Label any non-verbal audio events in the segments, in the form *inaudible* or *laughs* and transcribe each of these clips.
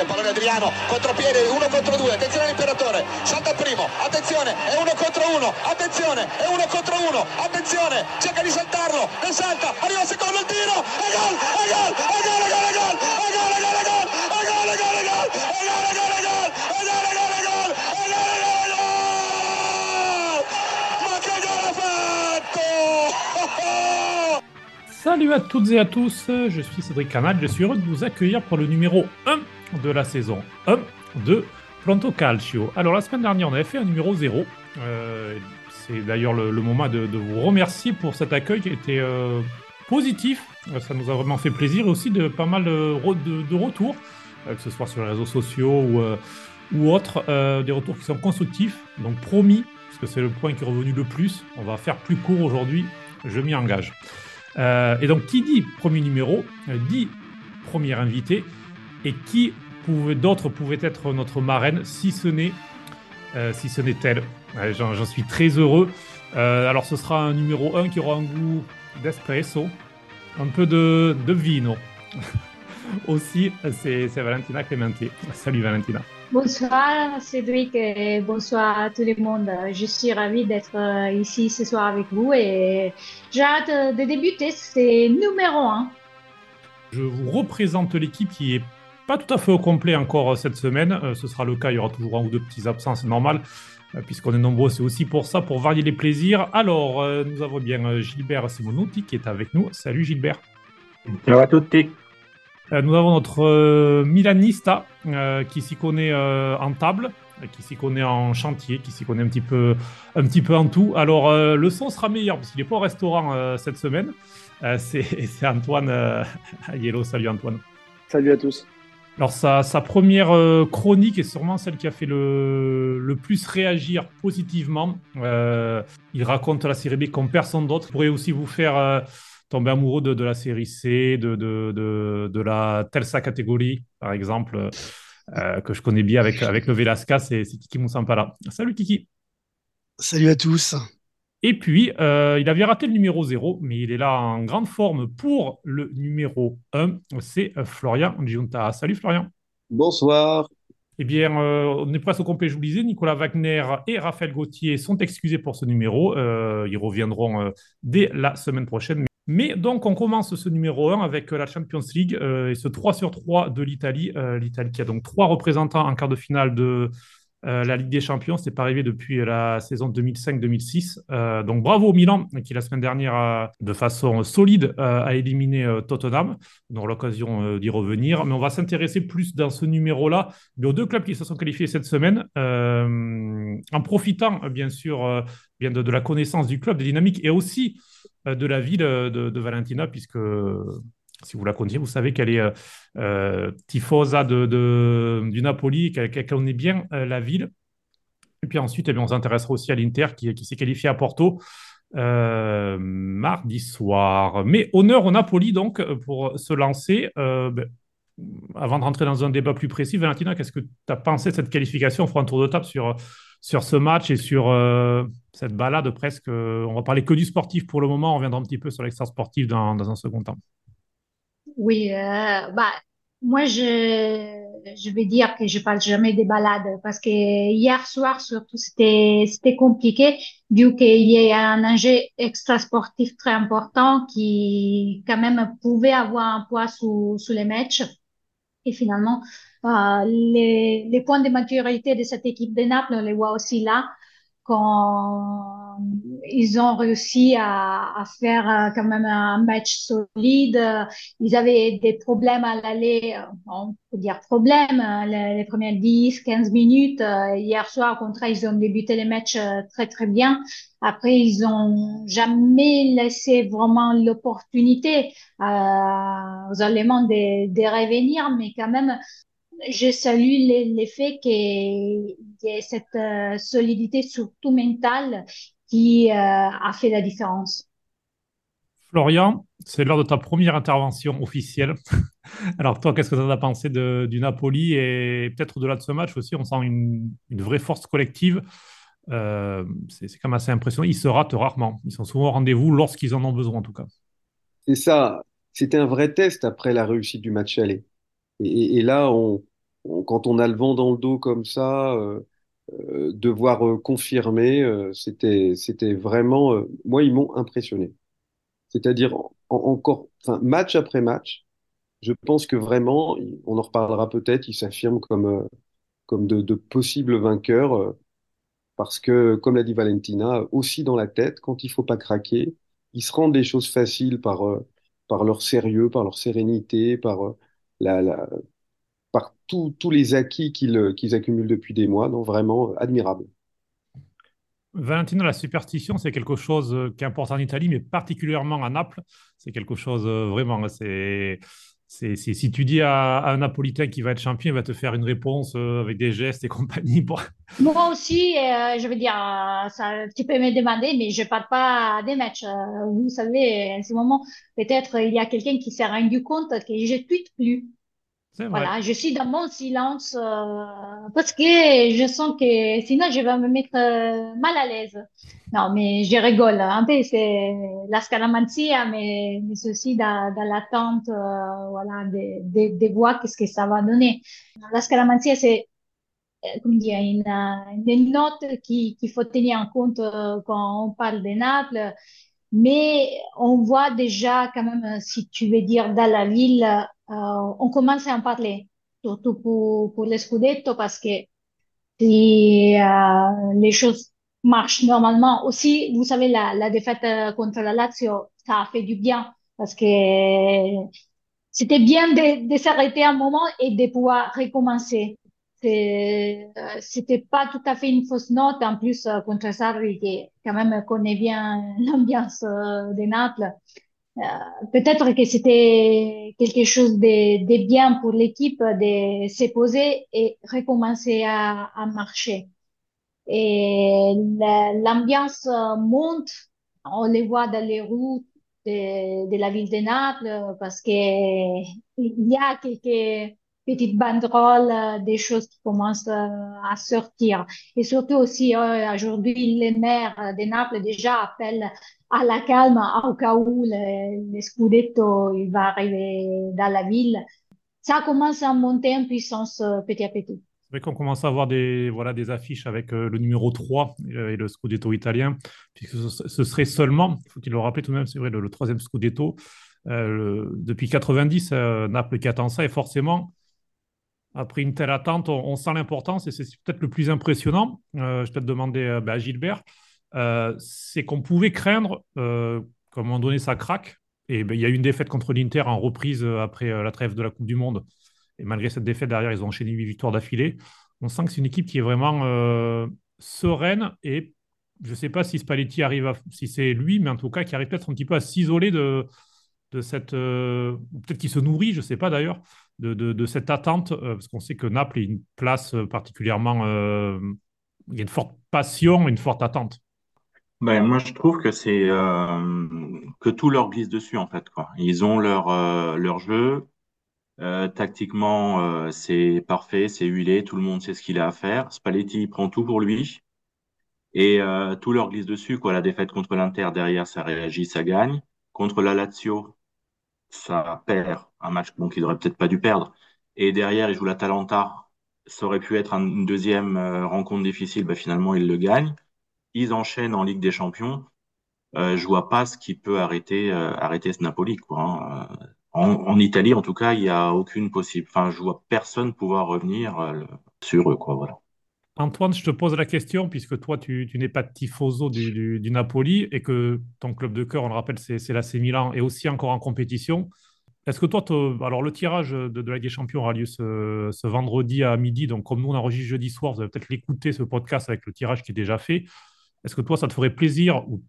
il pallone Adriano, contropiede, uno contro due, attenzione all'imperatore, salta il primo, attenzione, è uno contro uno, attenzione, è uno contro uno, attenzione, cerca di saltarlo, ne salta, arriva il secondo il tiro, e gol, e gol, e gol, e gol, e gol, e gol, e gol, e gol, e gol, e gol, e gol, e gol, e gol, e gol, e gol, e gol, e gol, e gol, e gol, e ma che gol ha fatto! Salut à toutes et à tous, je suis Cédric Canal, je suis heureux de vous accueillir pour le numéro 1 de la saison 1 de Planto Calcio. Alors la semaine dernière on avait fait un numéro 0, Euh, c'est d'ailleurs le, moment de, vous remercier pour cet accueil qui était euh, positif, ça nous a vraiment fait plaisir et aussi de pas mal de, de- retours, euh, que ce soit sur les réseaux sociaux ou, euh, ou autres, des retours qui sont constructifs, donc promis, parce que c'est le point qui est revenu le plus, on va faire plus court aujourd'hui, je m'y engage. Et donc, qui dit premier numéro, dit premier invité, et qui pouvait, d'autres pouvaient être notre marraine, si ce n'est euh, si ce n'est elle. Ouais, J'en suis très heureux. Euh, alors, ce sera un numéro 1 qui aura un goût d'espresso, un peu de, de vino. *laughs* Aussi, c'est Valentina Clemente. Salut Valentina. Bonsoir Cédric et bonsoir à tout le monde. Je suis ravie d'être euh, ici ce soir avec vous et j'ai hâte de débuter. C'est numéro un. Je vous représente l'équipe qui est pas tout à fait au complet encore cette semaine. Euh, ce sera le cas, il y aura toujours un ou deux petits absents, c'est normal, euh, puisqu'on est nombreux, c'est aussi pour ça, pour varier les plaisirs. Alors, euh, nous avons bien Gilbert Simonuti qui est avec nous. Salut Gilbert. Ciao a tutti. Euh, nous avons notre euh, Milanista euh, qui s'y connaît euh, en table, qui s'y connaît en chantier, qui s'y connaît un petit peu, un petit peu en tout. Alors, euh, le son sera meilleur parce qu'il n'est pas au restaurant euh, cette semaine. Euh, c'est *laughs* Antoine euh, *laughs* Yellow. Salut Antoine. Salut à tous. Alors, sa, sa première euh, chronique est sûrement celle qui a fait le, plus réagir positivement. Euh, il raconte la série B comme personne d'autre. Il pourrait aussi vous faire euh, tomber amoureux de, la série C, de, la Telsa catégorie, par exemple, que je connais bien avec, avec le Velasca, c'est Kiki Moussampala. Salut Kiki. Salut à tous. Et puis, euh, il avait raté le numéro 0, mais il est là en grande forme pour le numéro 1. C'est euh, Florian Giunta. Salut Florian. Bonsoir. Eh bien, euh, on est presque au complet, je vous le disais. Nicolas Wagner et Raphaël Gauthier sont excusés pour ce numéro. Euh, ils reviendront dès la semaine prochaine. Mais donc, on commence ce numéro 1 avec la Champions League et ce 3 sur 3 de l'Italie. L'Italie qui a donc trois représentants en quart de finale de euh, la Ligue des Champions. C'est pas arrivé depuis la saison 2005-2006. Euh, donc, bravo au Milan qui, la semaine dernière, de façon solide, euh, a éliminé Tottenham. On aura l'occasion d'y revenir. Mais on va s'intéresser plus dans ce numéro-là aux deux clubs qui se sont qualifiés cette semaine, en profitant bien sûr bien de, la connaissance du club, des dynamiques et aussi de la ville de, Valentina, puisque si vous la connaissez, vous savez qu'elle est euh, euh, tifosa du Napoli, qu'elle connaît bien euh, la ville. Et puis ensuite, eh on s'intéressera aussi à l'Inter qui, s'est qualifié à Porto euh, mardi soir. Mais honneur au Napoli donc pour se lancer. Ben, avant de rentrer dans un débat plus précis, Valentina, qu'est-ce que tu as pensé de cette qualification? On fera un tour de table sur, ce match et sur cette balade presque. on va parler que du sportif pour le moment, on reviendra un petit peu sur l'extra sportif dans un second temps. Oui, euh, bah, moi je, je vais dire que je parle jamais des balades parce que hier soir surtout c'était c'était compliqué vu qu'il y a un enjeu extra sportif très important qui quand même pouvait avoir un poids sous, sous les matchs. Et finalement, euh, les, les points de maturité de cette équipe de Naples, on les voit aussi là, quand ils ont réussi à, faire euh, quand même un match solide. Euh, Ils avaient des problèmes à l'aller, euh, on peut dire problèmes, euh, les, premières 10, 15 minutes. Hier soir, au contraire, ils ont débuté les matchs très, très bien. Après, ils ont jamais laissé vraiment l'opportunité aux Allemands de revenir, mais quand même, je salue le, le fait qu'il y ait cette euh, solidité, surtout mentale, qui euh, a fait la différence. Florian, c'est l'heure de ta première intervention officielle. *laughs* Alors toi, qu'est-ce que tu as pensé de- du Napoli et peut-être au-delà de ce match aussi, on sent une, une vraie force collective. Euh, c'est quand même assez impressionnant. Ils se ratent rarement. Ils sont souvent au rendez-vous lorsqu'ils en ont besoin, en tout cas. C'est ça. C'était un vrai test après la réussite du match aller. Et, et- et là, on, quand on a le vent dans le dos comme ça, devoir confirmer, c'était, c'était vraiment, moi, ils m'ont impressionné. C'est-à-dire encore, enfin, match après match, je pense que vraiment, on en reparlera peut-être, ils s'affirment comme, comme de, de possibles vainqueurs parce que, comme l'a dit Valentina, aussi dans la tête, quand il faut pas craquer, ils se rendent des choses faciles par, euh, par leur sérieux, par leur sérénité, par, euh, la, la, par tous les acquis qu'ils qu'ils accumulent depuis des mois. Donc, vraiment admirable. Valentina, la superstition, c'est quelque chose qui est important en Italie, mais particulièrement à Naples. C'est quelque chose euh, vraiment. C'est c'est, si tu dis à, un Napolitain qui va être champion, il va te faire une réponse euh, avec des gestes et *laughs* compagnie. Moi aussi, euh, je veux dire, euh, ça, tu peux me demander, mais je ne parle pas des matchs. vous savez, en ce moment, peut-être il y a quelqu'un qui s'est rendu compte que je ne tweete plus. Voilà, je suis dans mon silence euh, parce que je sens que sinon je vais me mettre euh, mal à l'aise. Non, mais je rigole. Un peu, c'est la scaramanzia, mais, mais ceci dans, dans l'attente euh, voilà, de, de, de qu'est-ce que ça va donner. La scaramanzia, c'est comme dire, une, une note qu'il faut tenir en compte quand on parle de Naples. Mais on voit déjà quand même, si tu veux dire, dans la ville, euh, on commence à en parler, surtout pour, pour les Scudetto, parce que si euh, les choses marchent normalement, aussi, vous savez, la, la défaite euh, contre la Lazio, ça a fait du bien, parce que c'était bien de, de s'arrêter un moment et de pouvoir recommencer. C'était pas tout à fait une fausse note, en plus, contre Sarri, qui quand même connaît bien *laughs* l'ambiance de Naples. Euh, peut-être que c'était quelque chose de, bien pour l'équipe de se poser et recommencer à, marcher. Et l'ambiance monte, on les voit dans les routes de, la ville de Naples parce que il y a quelques petites banderoles, des choses qui commencent à sortir. Et surtout aussi, euh, aujourd'hui, les maires de Naples déjà appellent à la calme au cas où le, Scudetto il va arriver dans la ville. Ça commence à monter en puissance euh, petit à petit. C'est vrai qu'on commence à avoir des, voilà, des affiches avec euh, le numéro 3 et le Scudetto italien, puisque ce, serait seulement, il faut le rappelle tout de même, c'est vrai, le, troisième Scudetto. Euh, depuis 90, Naples qui attend ça, et forcément, après une telle attente, on, sent l'importance, et c'est peut-être le plus impressionnant. je vais te demander bah, à Gilbert, euh, c'est qu'on pouvait craindre euh, qu'à un moment donné, ça craque. Et ben, il y a eu une défaite contre l'Inter en reprise euh, après la trêve de la Coupe du Monde. Et malgré cette défaite, derrière, ils ont enchaîné huit victoires d'affilée. On sent que c'est une équipe qui est vraiment sereine et je ne sais pas si Spalletti arrive à, si c'est lui, mais en tout cas, qui arrive peut-être un petit peu à s'isoler de, cette, peut-être qu'il se nourrit, je ne sais pas d'ailleurs, de, cette attente, parce qu'on sait que Naples est une place particulièrement, il y a une forte passion, une forte attente. Ben, moi, je trouve que c'est euh, que tout leur glisse dessus en fait. Quoi. Ils ont leur euh, leur jeu. Euh, tactiquement, euh, c'est parfait, c'est huilé, tout le monde sait ce qu'il a à faire. Spalletti prend tout pour lui et euh, tout leur glisse dessus. Quoi. La défaite contre l'Inter derrière, ça réagit, ça gagne. Contre la Lazio, ça perd un match bon, qu'ils n'auraient peut-être pas dû perdre. Et derrière, ils jouent la Talenta. Ça aurait pu être une deuxième rencontre difficile. Ben, finalement, ils le gagnent ils enchaînent en Ligue des Champions. Euh, je vois pas ce qui peut arrêter euh, arrêter ce Napoli quoi. Hein. Euh, en, Italie, en tout cas, il n'y a aucune possible. Enfin, je vois personne pouvoir revenir euh, sur eux quoi. Voilà. Antoine, je te pose la question, puisque toi, tu, n'es pas tifoso du, du, Napoli et que ton club de cœur, on le rappelle, c'est l'AC Milan et aussi encore en compétition. Est-ce que toi, alors le tirage de, de, la Ligue des Champions aura lieu ce, ce, vendredi à midi, donc comme nous on enregistre jeudi soir, vous allez peut-être l'écouter ce podcast avec le tirage qui est déjà fait. Est-ce que toi, ça te ferait plaisir ou,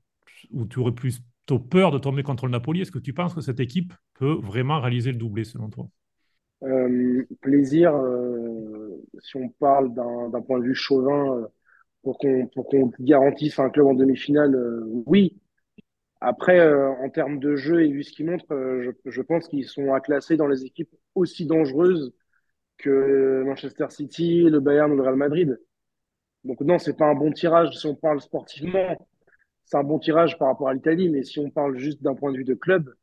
tu aurais plutôt peur de tomber contre le Napoli? Est-ce que tu penses que cette équipe peut vraiment réaliser le doublé selon toi? Euh, Plaisir, euh, si on parle d'un point de vue chauvin, euh, pour qu'on garantisse un club en demi-finale, oui. Après, en termes de jeu et vu ce qu'ils montrent, je, je, pense qu'ils sont à classer dans les équipes aussi dangereuses que Manchester City, le Bayern ou le Real Madrid. Donc non, c'est pas un bon tirage si on parle sportivement. C'est un bon tirage par rapport à l'Italie, mais si on parle juste d'un point de vue de club,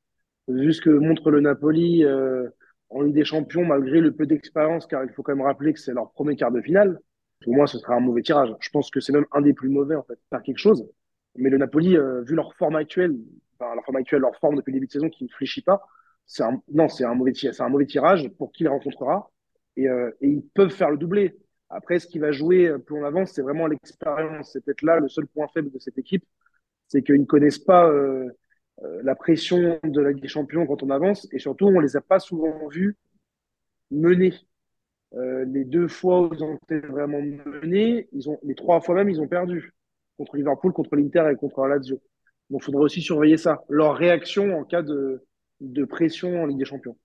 vu ce que montre le Napoli, euh, en Ligue des Champions, malgré le peu d'expérience, car il faut quand même rappeler que c'est leur premier quart de finale. Pour moi, ce sera un mauvais tirage. Je pense que c'est même un des plus mauvais, en fait, faire quelque chose. Mais le Napoli, euh, vu leur forme actuelle, enfin, leur forme actuelle, leur forme depuis début de saison qui ne fléchit pas, c'est un, non, c'est un mauvais tirage, c'est un mauvais tirage pour qui il rencontrera. Et, euh, et, ils peuvent faire le doublé. Après, ce qui va jouer plus on avance, c'est vraiment l'expérience. C'est peut-être là le seul point faible de cette équipe, c'est qu'ils ne connaissent pas euh, euh, la pression de la Ligue des Champions quand on avance, et surtout, on les a pas souvent vus mener. Euh, les deux fois où ils ont été vraiment menés, ils ont, les trois fois même, ils ont perdu contre Liverpool, contre l'Inter et contre Lazio. Donc, il faudrait aussi surveiller ça, leur réaction en cas de, de pression en Ligue des Champions.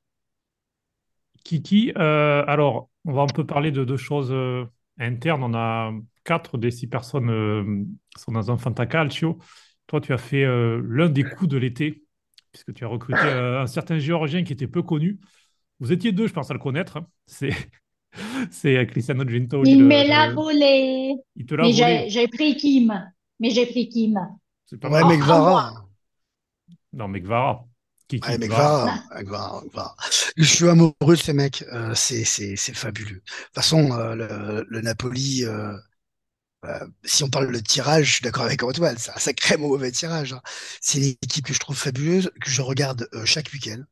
Kiki, euh, alors, on va un peu parler de deux choses euh, internes. On a quatre des six personnes euh, sont dans un Fantacalcio. Toi, tu as fait euh, l'un des coups de l'été, puisque tu as recruté euh, un certain Géorgien qui était peu connu. Vous étiez deux, je pense, à le connaître. hein. C'est *laughs* c'est Cristiano Gintoli. Il le- me l'a le- volé. Il te l'a Mais volé. j'ai pris Kim. Mais j'ai pris Kim. C'est pas Ouais, mal. mais Gvara. Non, mais Gvara. Kiki Ouais. Je suis amoureux de ces mecs. Euh, c'est, c'est, c'est fabuleux. De toute façon, euh, le, le Napoli, euh, euh, si on parle de tirage, je suis d'accord avec Antoine. C'est un sacré *laughs* mauvais tirage. hein. C'est une équipe que je trouve fabuleuse, que je regarde euh, chaque week-end.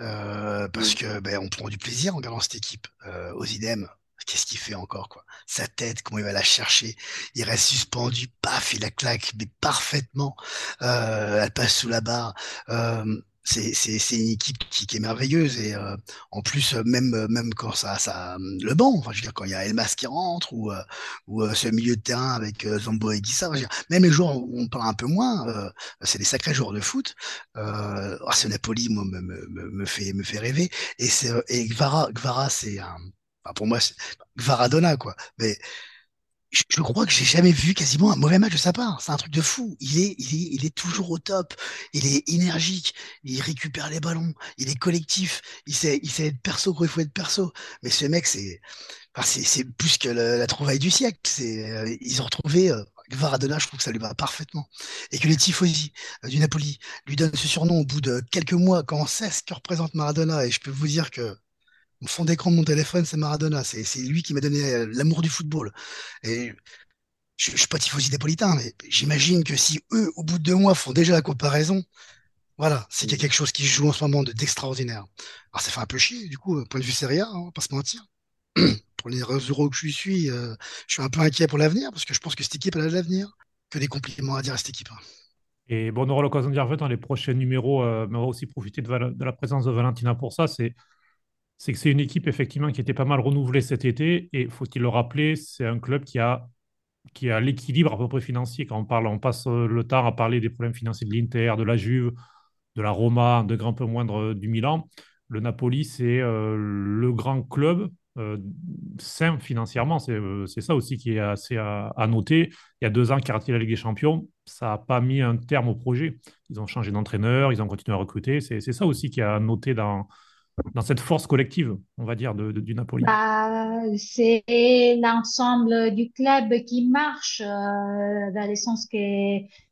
Euh, parce que ben, on prend du plaisir en regardant cette équipe. Euh, aux idem, qu'est-ce qu'il fait encore quoi Sa tête, comment il va la chercher Il reste suspendu, paf, il la claque, mais parfaitement. Euh, elle passe sous la barre. Euh, c'est c'est c'est une équipe qui, qui est merveilleuse et euh, en plus euh, même euh, même quand ça ça le banc enfin je veux dire quand il y a Elmas qui rentre ou euh, ou euh, ce milieu de terrain avec euh, Zambo et Guissa dire, même les joueurs on parle un peu moins euh, c'est des sacrés joueurs de foot. Euh, ce Napoli moi, me, me, me fait me fait rêver. Et c'est euh, et Gvara Gvara c'est un enfin, pour moi Gvaradona quoi. Mais je, crois que j'ai jamais vu quasiment un mauvais match de sa part. C'est un truc de fou. Il est, il est, il est toujours au top. Il est énergique. Il récupère les ballons. Il est collectif. Il sait, il sait être perso quand il faut être perso. Mais ce mec, c'est, enfin, c'est, plus que la trouvaille du siècle. C'est, euh, ils ont retrouvé euh, Gvaradona. Je trouve que ça lui va parfaitement. Et que les tifosi euh, du Napoli lui donnent ce surnom au bout de quelques mois quand on sait ce que représente Maradona? Et je peux vous dire que mon fond d'écran de mon téléphone, c'est Maradona. C'est, c'est lui qui m'a donné euh, l'amour du football. Et je, je suis pas tifosi napolitain, mais j'imagine que si eux, au bout de deux mois, font déjà la comparaison, voilà, c'est qu'il y a quelque chose qui joue en ce moment de- d'extraordinaire. Alors ça fait un peu chier, du coup, euh, point de vue Serie A, hein, on va pas se mentir. *clears throat* Pour les euros que je suis, euh, je suis un peu inquiet pour l'avenir, parce que je pense que cette équipe, elle a de l'avenir. Que des compliments à dire à cette équipe. hein. Et bon, on aura l'occasion d'y revenir dans les prochains numéros, euh, mais on va aussi profiter de, de la présence de Valentina pour ça. C'est c'est que c'est une équipe effectivement qui était pas mal renouvelée cet été. Et faut-il le rappeler, c'est un club qui a, qui a l'équilibre à peu près financier. Quand on parle, on passe le temps à parler des problèmes financiers de l'Inter, de la Juve, de la Roma, de grand peu moindre euh, du Milan. Le Napoli, c'est euh, le grand club euh, sain financièrement. C'est euh, ça aussi qui est assez à, à noter. Il y a deux ans, a raté la Ligue des Champions, ça n'a pas mis un terme au projet. Ils ont changé d'entraîneur, ils ont continué à recruter. C'est ça aussi qui a noté dans, dans cette force collective, on va dire, de, du Napoli. Bah, c'est l'ensemble du club qui marche, euh, dans le sens que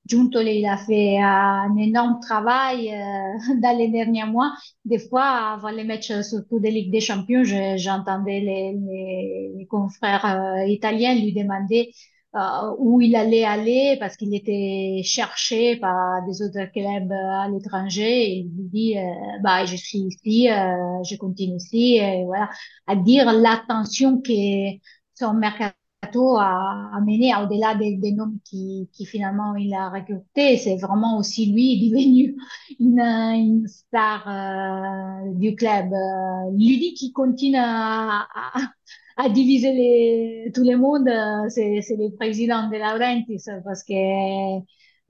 Giuntoli il a fait un énorme travail euh, *laughs* dans les derniers mois. Des fois, avant les matchs, surtout des Ligues des Champions, je- j'entendais les, confrères euh, italiens lui demander euh, où il allait aller parce qu'il était cherché par des autres clubs euh, à l'étranger. Il lui dit, euh, bah, je suis ici, euh, je continue ici, et voilà à dire l'attention que son mercato a amené au-delà des, noms qui, qui finalement il a recruté. C'est vraiment aussi lui *laughs* devenu une, une star euh, du club. Lui qui continue à, à, à diviser les, tout le monde, euh, c'est, c'est le président de Laurentiis parce que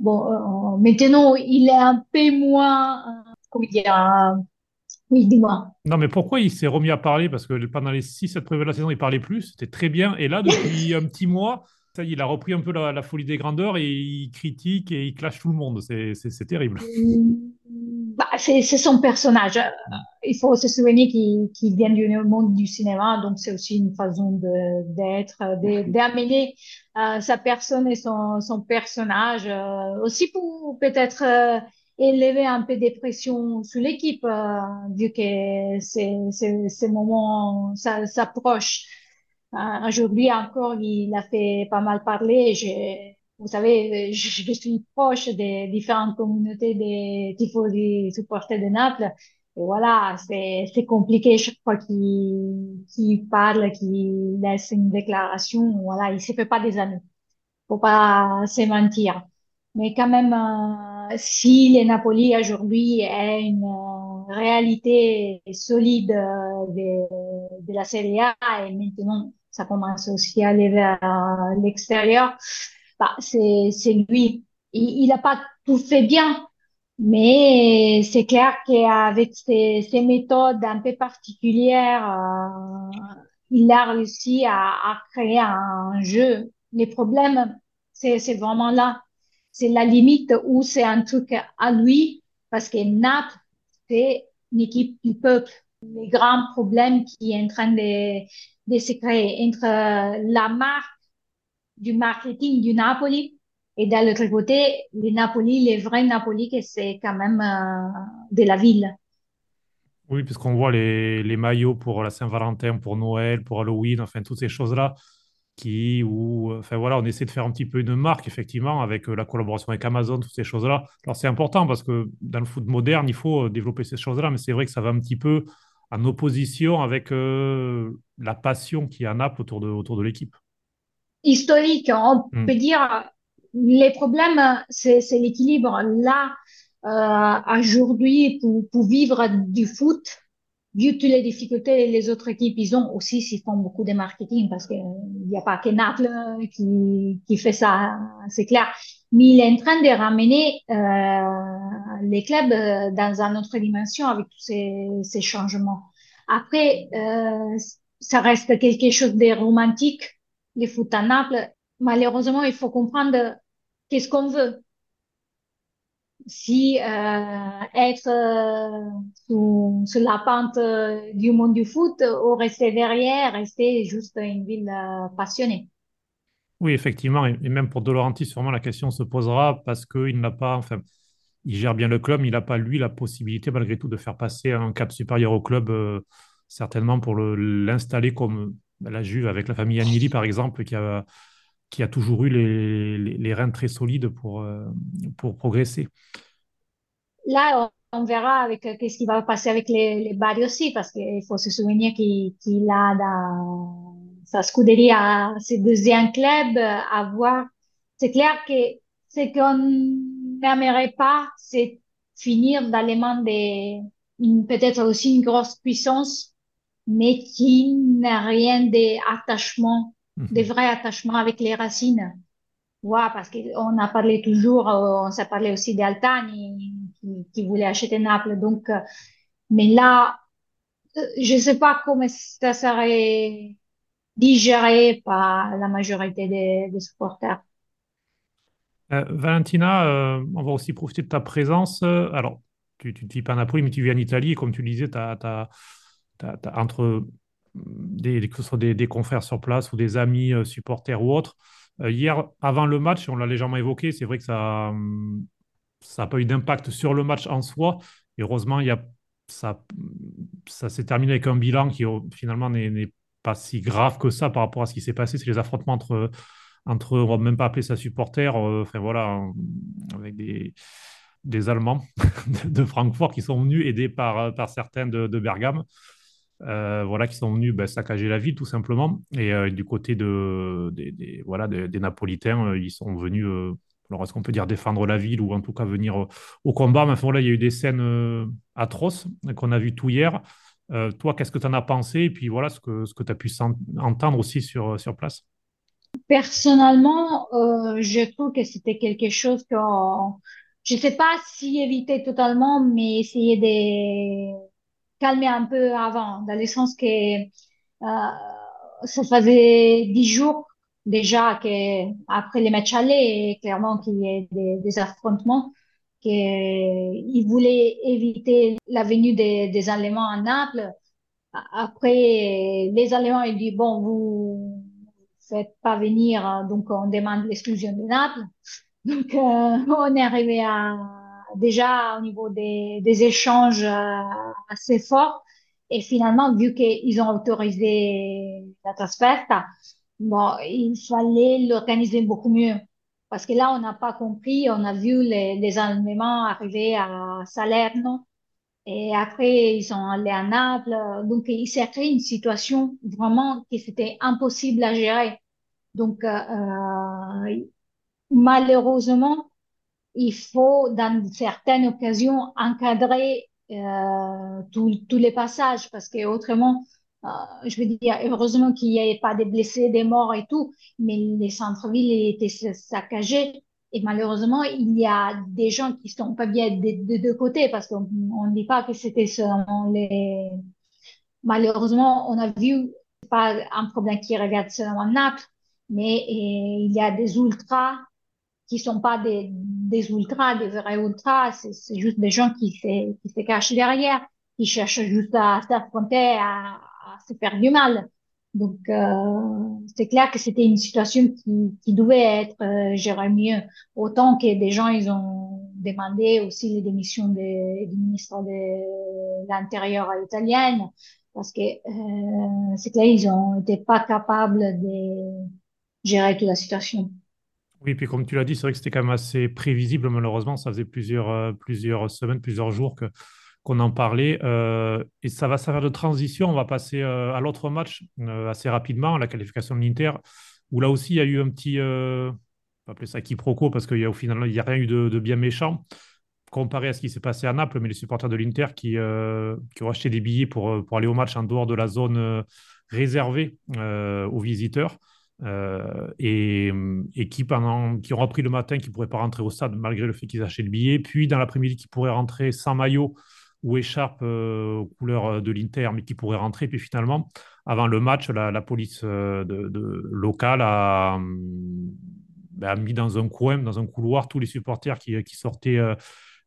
bon, euh, maintenant il est un peu moins, euh, comment dire, euh, oui, dis-moi. Non, mais pourquoi il s'est remis à parler? Parce que pendant les 6-7 premières de la saison, il parlait plus. C'était très bien. Et là, depuis *laughs* un petit mois, ça y est, il a repris un peu la, la folie des grandeurs et il critique et il clash tout le monde. C'est terrible. Bah, c'est son personnage. Euh, Il faut se souvenir qu'il vient du monde du cinéma, donc c'est aussi une façon d'être, d'amener euh, sa personne et son, son personnage, euh, aussi pour peut-être euh, élever un peu des pressions sur l'équipe, vu que ces moments s'approchent. Euh, aujourd'hui encore, il a fait pas mal parler. Je, vous savez, je, *laughs* je suis proche des différentes communautés des tifosi supporters de Naples. Et voilà, c'est, compliqué chaque fois qu'il, qu'il parle, qu'il laisse une déclaration. Voilà, il se fait pas des amis. Faut pas se mentir. Mais quand même, euh, si les Napoli aujourd'hui est une euh, réalité solide euh, de, de la Serie A et maintenant ça commence aussi à aller vers l'extérieur, bah, c'est, lui. Il n'a pas tout fait bien, mais c'est clair qu'avec ces, ces méthodes un peu particulières, euh, il a réussi à, créer un jeu. Les problèmes, c'est, vraiment là. C'est la limite où c'est un truc à lui, parce que Naples, c'est une équipe du peuple. Les grands problèmes qui est en train de, de se créer entre la marque du marketing du Napoli et d'un l'autre côté, les Napoli, les vrais Napoli, que c'est quand même euh, de la ville. Oui, puisqu'on voit les, les, maillots pour la Saint-Valentin, pour Noël, pour Halloween, enfin toutes ces choses-là, qui, où, enfin voilà, on essaie de faire un petit peu une marque, effectivement, avec euh, la collaboration avec Amazon, toutes ces choses-là. Alors c'est important parce que dans le foot moderne, il faut euh, développer ces choses-là, mais c'est vrai que ça va un petit peu en opposition avec euh, la passion qu'il y a à Naples autour de, autour de l'équipe. Historique, on mm. peut dire, les problèmes, c'est l'équilibre. Là, euh, aujourd'hui, pour, pour vivre du foot, vu toutes les difficultés les autres équipes, ils ont aussi, ils font beaucoup de marketing parce qu'il n'y a pas que Naples qui, qui fait ça, c'est clair. Mais il est en train de ramener euh, les clubs euh, dans une autre dimension avec tous ces, ces changements. Après, euh, ça reste quelque chose de romantique, le foot à Naples. Malheureusement, il faut comprendre qu'est-ce qu'on veut si euh, être euh, sur, sur, la pente euh, du monde du foot ou rester derrière, rester juste une ville passionnée. Oui, effectivement, et, même pour De Laurentiis, sûrement la question se posera parce qu'il n'a pas, enfin, il gère bien le club, il n'a pas lui la possibilité malgré tout de faire passer un cap supérieur au club, certainement pour l'installer comme la Juve avec la famille Agnelli par exemple, qui a toujours eu les, reins très solides pour, euh, pour progresser. Là, on verra avec euh, qu'est-ce qui va passer avec les, les aussi, parce qu'il faut se souvenir qu'il qu a dans sa scuderia ses deuxième club à voir. C'est clair que ce qu'on n'aimerait pas, c'est finir dans les mains de peut-être aussi une grosse puissance, mais qui n'a rien d'attachement des vrais attachements avec les racines. Ouais, parce qu'on a parlé toujours, euh, on s'est parlé aussi d'Altani qui, qui, voulait acheter Naples. Donc, euh, mais là, euh, je sais pas comment ça serait digéré par la majorité des, supporters. Valentina, on va aussi profiter de ta présence. Alors, tu ne vis pas à Napoli, mais tu vis en Italie. Et comme tu disais, tu as, entre des, que ce soit des, confrères sur place ou des amis euh, supporters ou autres. Euh, hier, avant le match, on l'a légèrement évoqué, c'est vrai que ça n'a pas eu d'impact sur le match en soi. Et heureusement, il y a, ça, ça s'est terminé avec un bilan qui finalement n'est pas si grave que ça par rapport à ce qui s'est passé. C'est les affrontements entre, entre, on va même pas appeler ça supporters, euh, enfin voilà, avec des, des Allemands *laughs* de Francfort qui sont venus aidés par, par certains de, de Bergame. Euh, voilà, qui sont venus ben, saccager la ville tout simplement. Et euh, du côté de, des, voilà, des, Napolitains, euh, ils sont venus, alors est-ce qu'on peut dire défendre la ville ou en tout cas venir au combat? Mais enfin, voilà, il y a eu des scènes atroces qu'on a vues tout hier. Toi, qu'est-ce que tu en as pensé? Et puis voilà, ce que, ce que tu as pu entendre aussi sur, sur place. Personnellement, je trouve que c'était quelque chose que je ne sais pas si éviter totalement, mais essayer de calmer un peu avant, dans le sens que euh, ça faisait dix jours déjà que après les matchs allés, clairement qu'il y ait des affrontements, qu'ils voulaient éviter la venue des, des Allemands à Naples. Après, les Allemands, ils disent, bon, vous faites pas venir, donc on demande l'exclusion de Naples. Donc, euh, on est arrivé à déjà au niveau des, des échanges assez forts. Et finalement, vu qu'ils ont autorisé la Trasferta, bon, il fallait l'organiser beaucoup mieux. Parce que là, on n'a pas compris, on a vu les, les Allemands arriver à Salerno et après, ils sont allés à Naples. Donc, il s'est créé une situation vraiment qui c'était impossible à gérer. Donc, euh, euh malheureusement, il faut, dans certaines occasions, encadrer euh, tous les passages parce que autrement, je veux dire, heureusement qu'il n'y avait pas des blessés, des morts et tout, mais les centres-villes étaient saccagés. Et malheureusement, il y a des gens qui sont pas bien de deux côtés parce qu'on ne dit pas que c'était seulement les. Malheureusement, on a vu pas un problème qui regarde seulement Naples, mais il y a des ultras qui sont pas des, des ultras, des vrais ultras, c'est juste des gens qui se, qui se cachent derrière, qui cherchent juste à s'affronter, à, à se faire du mal. Donc, euh, c'est clair que c'était une situation qui, qui devait être euh, gérée mieux. Autant que des gens, ils ont demandé aussi les démissions des, du ministre de l'Intérieur italien, parce que euh, c'est clair, ils ont été pas capables de gérer toute la situation. Oui, puis comme tu l'as dit, c'est vrai que c'était quand même assez prévisible, malheureusement. Ça faisait plusieurs, plusieurs semaines, plusieurs jours que qu'on en parlait. Euh, et ça va servir de transition. On va passer euh, à l'autre match euh, assez rapidement, la qualification de l'Inter, où là aussi il y a eu un petit, on va appeler ça quiproquo, parce qu'au final, il n'y a rien eu de, bien méchant comparé à ce qui s'est passé à Naples, mais les supporters de l'Inter qui, ont acheté des billets pour, aller au match en dehors de la zone réservée aux visiteurs. et, et, qui, pendant, qui ont repris le matin, qui ne pourraient pas rentrer au stade malgré le fait qu'ils achetaient le billet, puis dans l'après-midi, qui pourraient rentrer sans maillot ou écharpe euh, aux couleurs euh, de l'Inter, mais qui pourrait rentrer. Puis finalement, avant le match, la, police euh, locale ben, a, mis dans un coin, dans un couloir, tous les supporters qui, sortaient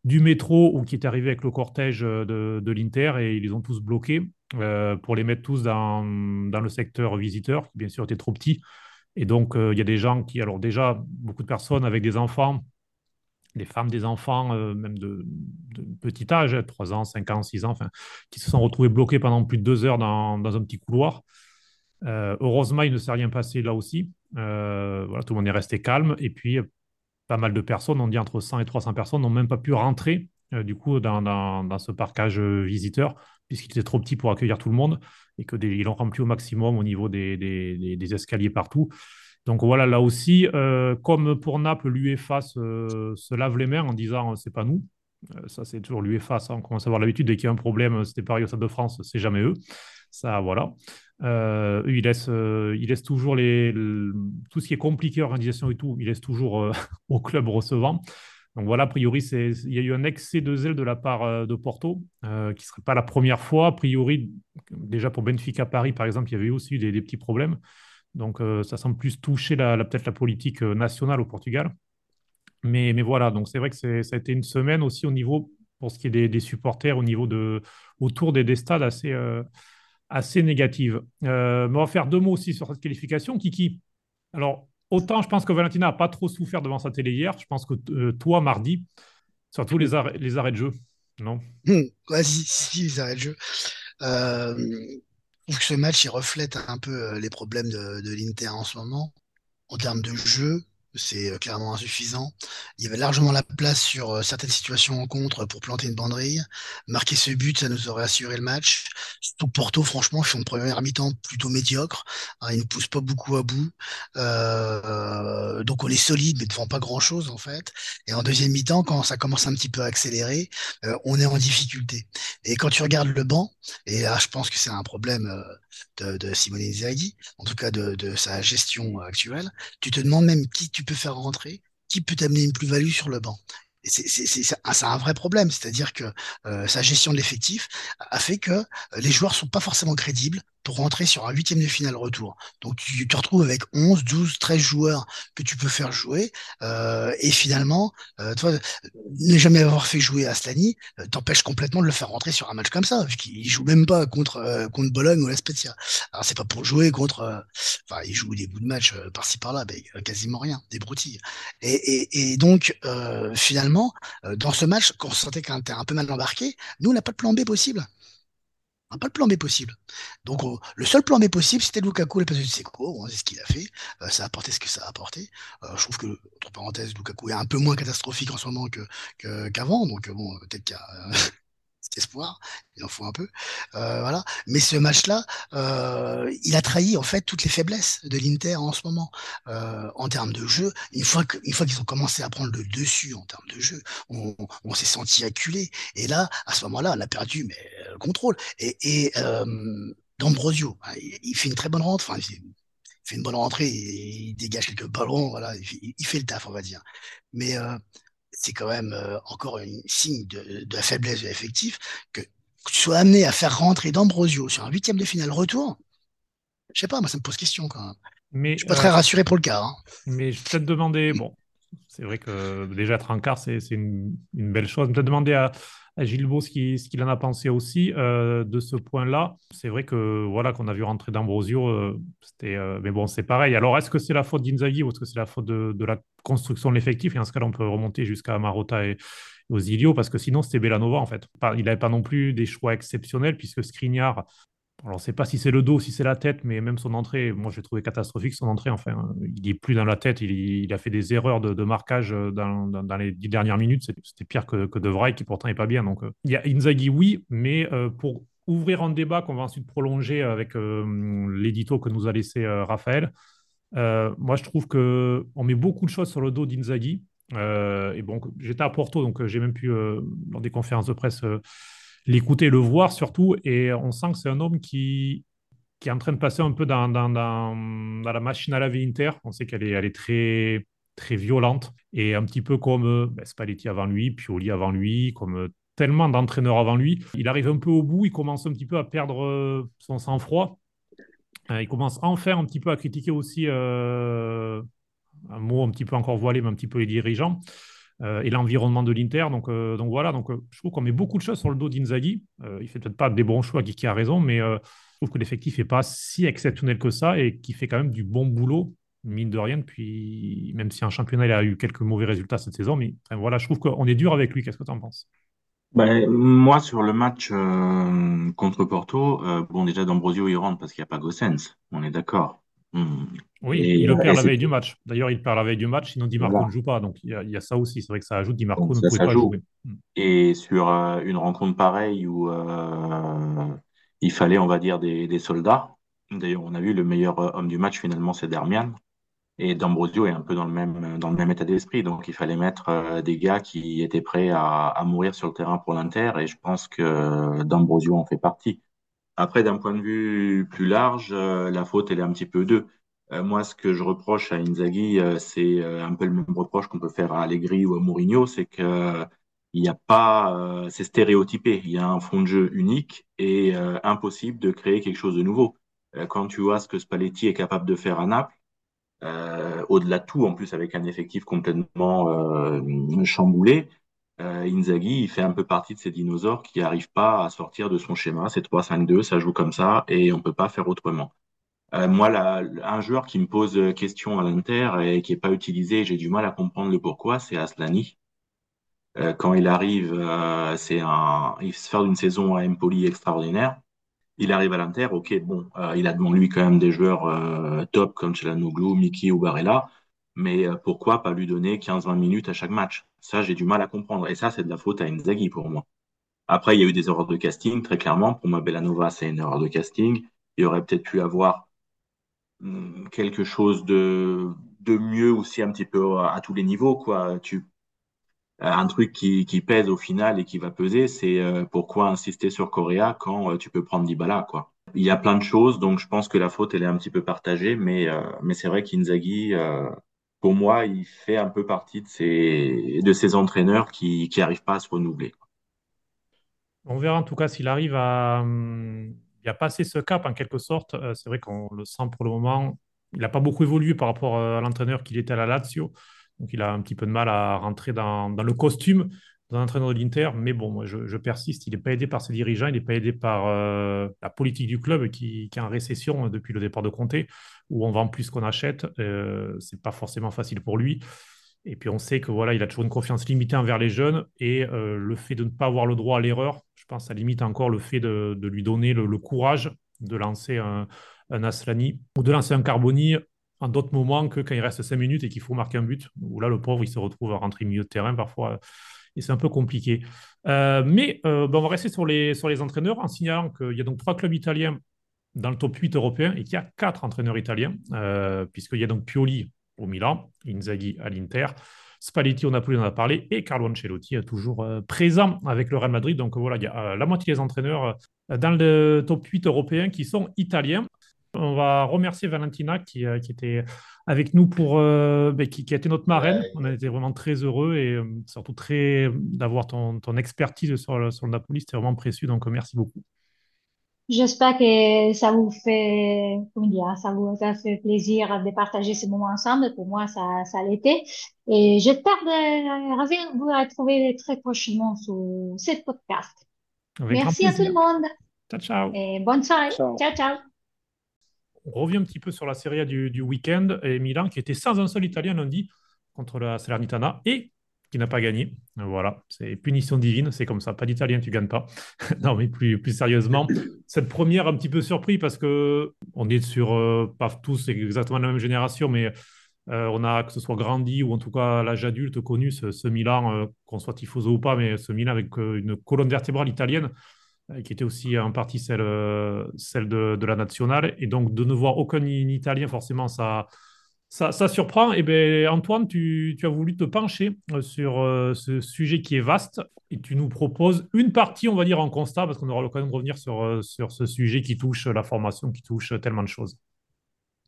du métro ou qui étaient arrivés avec le cortège de, l'Inter et ils les ont tous bloqués pour les mettre tous dans, le secteur visiteur, qui bien sûr était trop petit. Et donc, il y a des gens qui, alors déjà, beaucoup de personnes avec des enfants des femmes, des enfants, euh, même de, petit âge, 3 ans, 5 ans, 6 ans, qui se sont retrouvés bloqués pendant plus de deux heures dans, un petit couloir. Euh, heureusement, il ne s'est rien passé là aussi. Euh, voilà, tout le monde est resté calme. Et puis, pas mal de personnes, on dit entre 100 et 300 personnes, n'ont même pas pu rentrer du coup dans, ce parcage visiteur, puisqu'il était trop petit pour accueillir tout le monde et qu'ils l'ont rempli au maximum au niveau des escaliers partout. Donc voilà, là aussi, euh, comme pour Naples, l'UEFA se, lave les mains en disant c'est pas nous. Euh, ça, c'est toujours l'UEFA, ça, on commence à avoir l'habitude. Dès qu'il y a un problème, c'était pareil au Stade de France, c'est jamais eux. Ça, voilà. Euh, ils, laissent, toujours les, tout ce qui est compliqué, organisation et tout, ils laissent toujours *laughs* au club recevant. Donc voilà, a priori, il y a eu un excès de zèle de la part de Porto, qui ne serait pas la première fois. A priori, déjà pour Benfica Paris, par exemple, il y avait aussi des petits problèmes. Donc, euh, ça semble plus toucher la, peut-être la politique euh, nationale au Portugal. Mais, voilà, donc c'est vrai que ça a été une semaine aussi au niveau, pour ce qui est des, supporters, au niveau de, autour des, des stades assez, euh, assez négatives. mais on va faire deux mots aussi sur cette qualification. Kiki, alors, autant je pense que Valentina n'a pas trop souffert devant sa télé hier, je pense que toi, mardi, surtout les arrêts, les de jeu, non? Vas-y, si, les arrêts de jeu. Euh, trouve que ce match, il reflète un peu euh, les problèmes de l'Inter en ce moment. En termes de jeu, c'est euh, clairement insuffisant. Il y avait largement la place sur euh, certaines situations en contre pour planter une banderille. Marquer ce but, ça nous aurait assuré le match. Surtout Porto, franchement, font une première mi-temps plutôt médiocre. Hein, ils ne poussent pas beaucoup à bout. Euh, donc on est solide, mais devant pas grand-chose en fait. Et en deuxième mi-temps, quand ça commence un petit peu à accélérer, on est en difficulté. Et quand tu regardes le banc, et là je pense que c'est un problème de, Simone Inzaghi, en tout cas de, sa gestion actuelle, tu te demandes même qui tu peut faire rentrer, qui peut t'amener une plus-value sur le banc. C'est un vrai problème, c'est-à-dire que euh, sa gestion de l'effectif a fait que euh, les joueurs sont pas forcément crédibles pour rentrer sur un huitième de finale retour. Donc tu te retrouves avec 11, 12, 13 joueurs que tu peux faire jouer. Euh, et finalement, euh, toi, ne jamais avoir fait jouer Aslani euh, t'empêche complètement de le faire rentrer sur un match comme ça, puisqu'il joue même pas contre, euh, contre Bologne ou la Spezia. Alors c'est pas pour jouer contre... euh, Enfin, il joue des bouts de match euh, par-ci par-là, mais quasiment rien, des broutilles. Et, et, et donc, finalement, dans ce match, quand on sentait qu'on était un peu mal embarqué, nous, on n'a pas de plan B possible. On pas de plan B possible. Donc, on- le seul plan B possible, c'était Lukaku, la place de Tseko. Bon, c'est ce qu'il a fait. Euh, ça a apporté ce que ça a apporté. Euh, je trouve que, entre parenthèses, Lukaku est un peu moins catastrophique en ce moment que, que- qu'avant. Donc, bon, peut-être qu'il y a espoir. Il en faut un peu. Euh, voilà. Mais ce match-là, euh, il a trahi, en fait, toutes les faiblesses de l'Inter en ce moment. Euh, en termes de jeu, une fois qu'ils ont commencé à prendre le dessus en termes de jeu, on, s'est senti acculé. Et là, à ce moment-là, on a perdu mais, le contrôle. Et, et D'Ambrosio, hein, il, fait une très bonne rentre. Enfin, il fait, une bonne rentrée, il, dégage quelques ballons, voilà, il fait, le taf, on va dire. Mais c'est quand même euh, encore un signe de, de la faiblesse de l'effectif que, que tu sois amené à faire rentrer D'Ambrosio sur un huitième de finale retour. Je sais pas, moi ça me pose question quand même. Mais, Je suis pas très euh, rassuré pour le cas. hein. mais je vais peut-être demander, bon, c'est vrai que déjà être en quart, c'est une, une belle chose. Peut-être demander à Gilles Beau ce qu'il en a pensé aussi euh, de ce point-là. C'est vrai que voilà qu'on a vu rentrer d'Ambrosio, euh, c'était, euh, mais bon, c'est pareil. Alors, est-ce que c'est la faute d'Inzaghi ou est-ce que c'est la faute de, la construction de l'effectif? Et en ce cas-là, on peut remonter jusqu'à Marotta et Osilio parce que sinon, c'était Bellanova en fait. Il n'avait pas non plus des choix exceptionnels puisque Skriniar. Alors, on ne sait pas si c'est le dos, si c'est la tête, mais même son entrée, moi, je l'ai trouvé catastrophique, son entrée. Enfin, il est plus dans la tête, il, a fait des erreurs de, marquage euh, dans, les dix dernières minutes. C'était pire que, que De Vrij, qui pourtant n'est pas bien. Donc, euh, il y a Inzaghi, oui, mais euh, pour ouvrir un débat qu'on va ensuite prolonger avec l'édito que nous a laissé Raphaël, moi, je trouve que on met beaucoup de choses sur le dos d'Inzaghi. Et bon, j'étais à Porto, donc j'ai même pu, euh, lors des conférences de presse, l'écouter, le voir surtout. Et on sent que c'est un homme qui, qui est en train de passer un peu dans, dans, la machine à laver Inter. On sait qu'elle est, elle est très, très violente. Et un petit peu comme euh, ben, Spalletti avant lui, Pioli avant lui, comme euh, tellement d'entraîneurs avant lui. Il arrive un peu au bout, il commence un petit peu à perdre euh, son sang-froid. Il commence enfin un petit peu à critiquer aussi, un mot un petit peu encore voilé, mais un petit peu les dirigeants et l'environnement de l'Inter. Donc, euh, voilà, donc, euh, je trouve qu'on met beaucoup de choses sur le dos d'Inzaghi. Euh, il fait peut-être pas des bons choix, qui, a raison, mais euh, je trouve que l'effectif n'est pas si exceptionnel que ça et qui fait quand même du bon boulot, mine de rien, depuis, même si en championnat, il a eu quelques mauvais résultats cette saison. Mais voilà, je trouve qu'on est dur avec lui. Qu'est-ce que tu en penses? Ben, moi, sur le match euh, contre Porto, euh, bon, déjà, D'Ambrosio, il rentre parce qu'il n'y a pas Gossens. On est d'accord. Hmm. Oui, Et, il le perd la veille du match. D'ailleurs, il perd la veille du match, sinon Di Marco Voilà. ne joue pas. Donc il y a, il y a ça aussi. C'est vrai que ça ajoute. Di Marco Donc ne ça, pouvait ça pas joue. jouer. Mm. Et sur euh, une rencontre pareille où euh, il fallait, on va dire, des, des soldats. D'ailleurs, on a vu le meilleur euh, homme du match, finalement, c'est Darmian. Et D'Ambrosio est un peu dans le même, dans le même état d'esprit. Donc, il fallait mettre euh, des gars qui étaient prêts à, à mourir sur le terrain pour l'Inter. Et je pense que D'Ambrosio en fait partie. Après, d'un point de vue plus large, euh, la faute, elle est un petit peu d'eux. Euh, moi, ce que je reproche à Inzaghi, euh, c'est un peu le même reproche qu'on peut faire à Allegri ou à Mourinho, c'est que il n'y a pas, c'est stéréotypé. Il y a un fond de jeu unique et impossible de créer quelque chose de nouveau. Quand tu vois ce que Spalletti est capable de faire à Naples, au-delà de tout, en plus avec un effectif complètement chamboulé, euh, Inzaghi, il fait un peu partie de ces dinosaures qui n'arrivent pas à sortir de son schéma. C'est 3-5-2, ça joue comme ça et on peut pas faire autrement. Euh, moi, un joueur qui me pose question à l'Inter et qui est pas utilisé, j'ai du mal à comprendre le pourquoi, c'est Aslani. Euh, quand il arrive, c'est un, il se fait d'une saison à Empoli extraordinaire. Il arrive à l'Inter, ok, bon, il a devant lui quand même des joueurs top comme Çalhanoğlu, Miki ou Barella, mais euh, pourquoi pas lui donner 15-20 minutes à chaque match? Ça, j'ai du mal à comprendre. Et ça, c'est de la faute à Inzaghi pour moi. Après, il y a eu des erreurs de casting, très clairement. Pour moi, Bellanova, c'est une erreur de casting. Il aurait peut-être pu avoir hum, quelque chose de, mieux aussi un petit peu à, tous les niveaux, un truc qui, pèse au final et qui va peser, c'est euh, pourquoi insister sur Correa quand euh, tu peux prendre Dybala, quoi. Il y a plein de choses, donc je pense que la faute, elle est un petit peu partagée, mais, mais c'est vrai qu'Inzaghi, pour moi, il fait un peu partie de ces, de ces entraîneurs qui qui arrivent pas à se renouveler. On verra en tout cas s'il arrive à, hum, il a passé ce cap en quelque sorte. c'est vrai qu'on le sent pour le moment. Il n'a pas beaucoup évolué par rapport à l'entraîneur qu'il était à la Lazio. Donc il a un petit peu de mal à rentrer dans, dans le costume d'un entraîneur de l'Inter. Mais bon, moi, je, persiste. Il n'est pas aidé par ses dirigeants, il n'est pas aidé par euh, la politique du club qui, qui, est en récession depuis le départ de Conte, où on vend plus qu'on achète. Euh, c'est pas forcément facile pour lui. Et puis on sait que voilà, il a toujours une confiance limitée envers les jeunes et euh, le fait de ne pas avoir le droit à l'erreur, je pense, ça limite encore le fait de, lui donner le, courage de lancer un, un Aslani ou de lancer un Carboni en d'autres moments que quand il reste 5 minutes et qu'il faut marquer un but, où là, le pauvre, il se retrouve à rentrer milieu de terrain parfois, et c'est un peu compliqué. Euh, mais euh, ben, on va rester sur les, sur les entraîneurs en signalant qu'il y a donc trois clubs italiens dans le top 8 européen et qu'il y a quatre entraîneurs italiens, euh, puisqu'il y a donc Pioli au Milan, Inzaghi à l'Inter, Spalletti au Napoli, on en a parlé, et Carlo Ancelotti toujours présent avec le Real Madrid. Donc voilà, il y a la moitié des entraîneurs dans le top 8 européen qui sont italiens. On va remercier Valentina qui, euh, était avec nous pour euh, ben, qui, a été notre marraine. On a été vraiment très heureux et euh, surtout très d'avoir ton, expertise sur le, sur le Napoli. C'était vraiment précieux. Donc merci beaucoup. J'espère que ça vous fait, comment dire, ça vous a fait plaisir de partager ce moment ensemble. Pour moi, ça, ça l'était. Et j'espère de vous retrouver très prochainement sur ce podcast. Merci à tout le monde. Ciao, ciao. Et bonne soirée. ciao. ciao on revient un petit peu sur la Serie A du, week-end et Milan qui était sans un seul Italien lundi contre la Salernitana et qui n'a pas gagné. Voilà, c'est punition divine, c'est comme ça. Pas d'Italien, tu gagnes pas. *laughs* non, mais plus, plus sérieusement, cette première un petit peu surpris parce que on est sur euh, pas tous exactement la même génération, mais euh, on a que ce soit grandi ou en tout cas l'âge adulte connu ce, Milan, euh, qu'on soit tifoso ou pas, mais ce Milan avec une colonne vertébrale italienne qui était aussi en partie celle, celle de, de, la nationale. Et donc, de ne voir aucun Italien, forcément, ça, ça, surprend. Et bien, Antoine, tu, as voulu te pencher euh, sur ce sujet qui est vaste et tu nous proposes une partie, on va dire, en constat, parce qu'on aura l'occasion de revenir sur, sur ce sujet qui touche la formation, qui touche tellement de choses.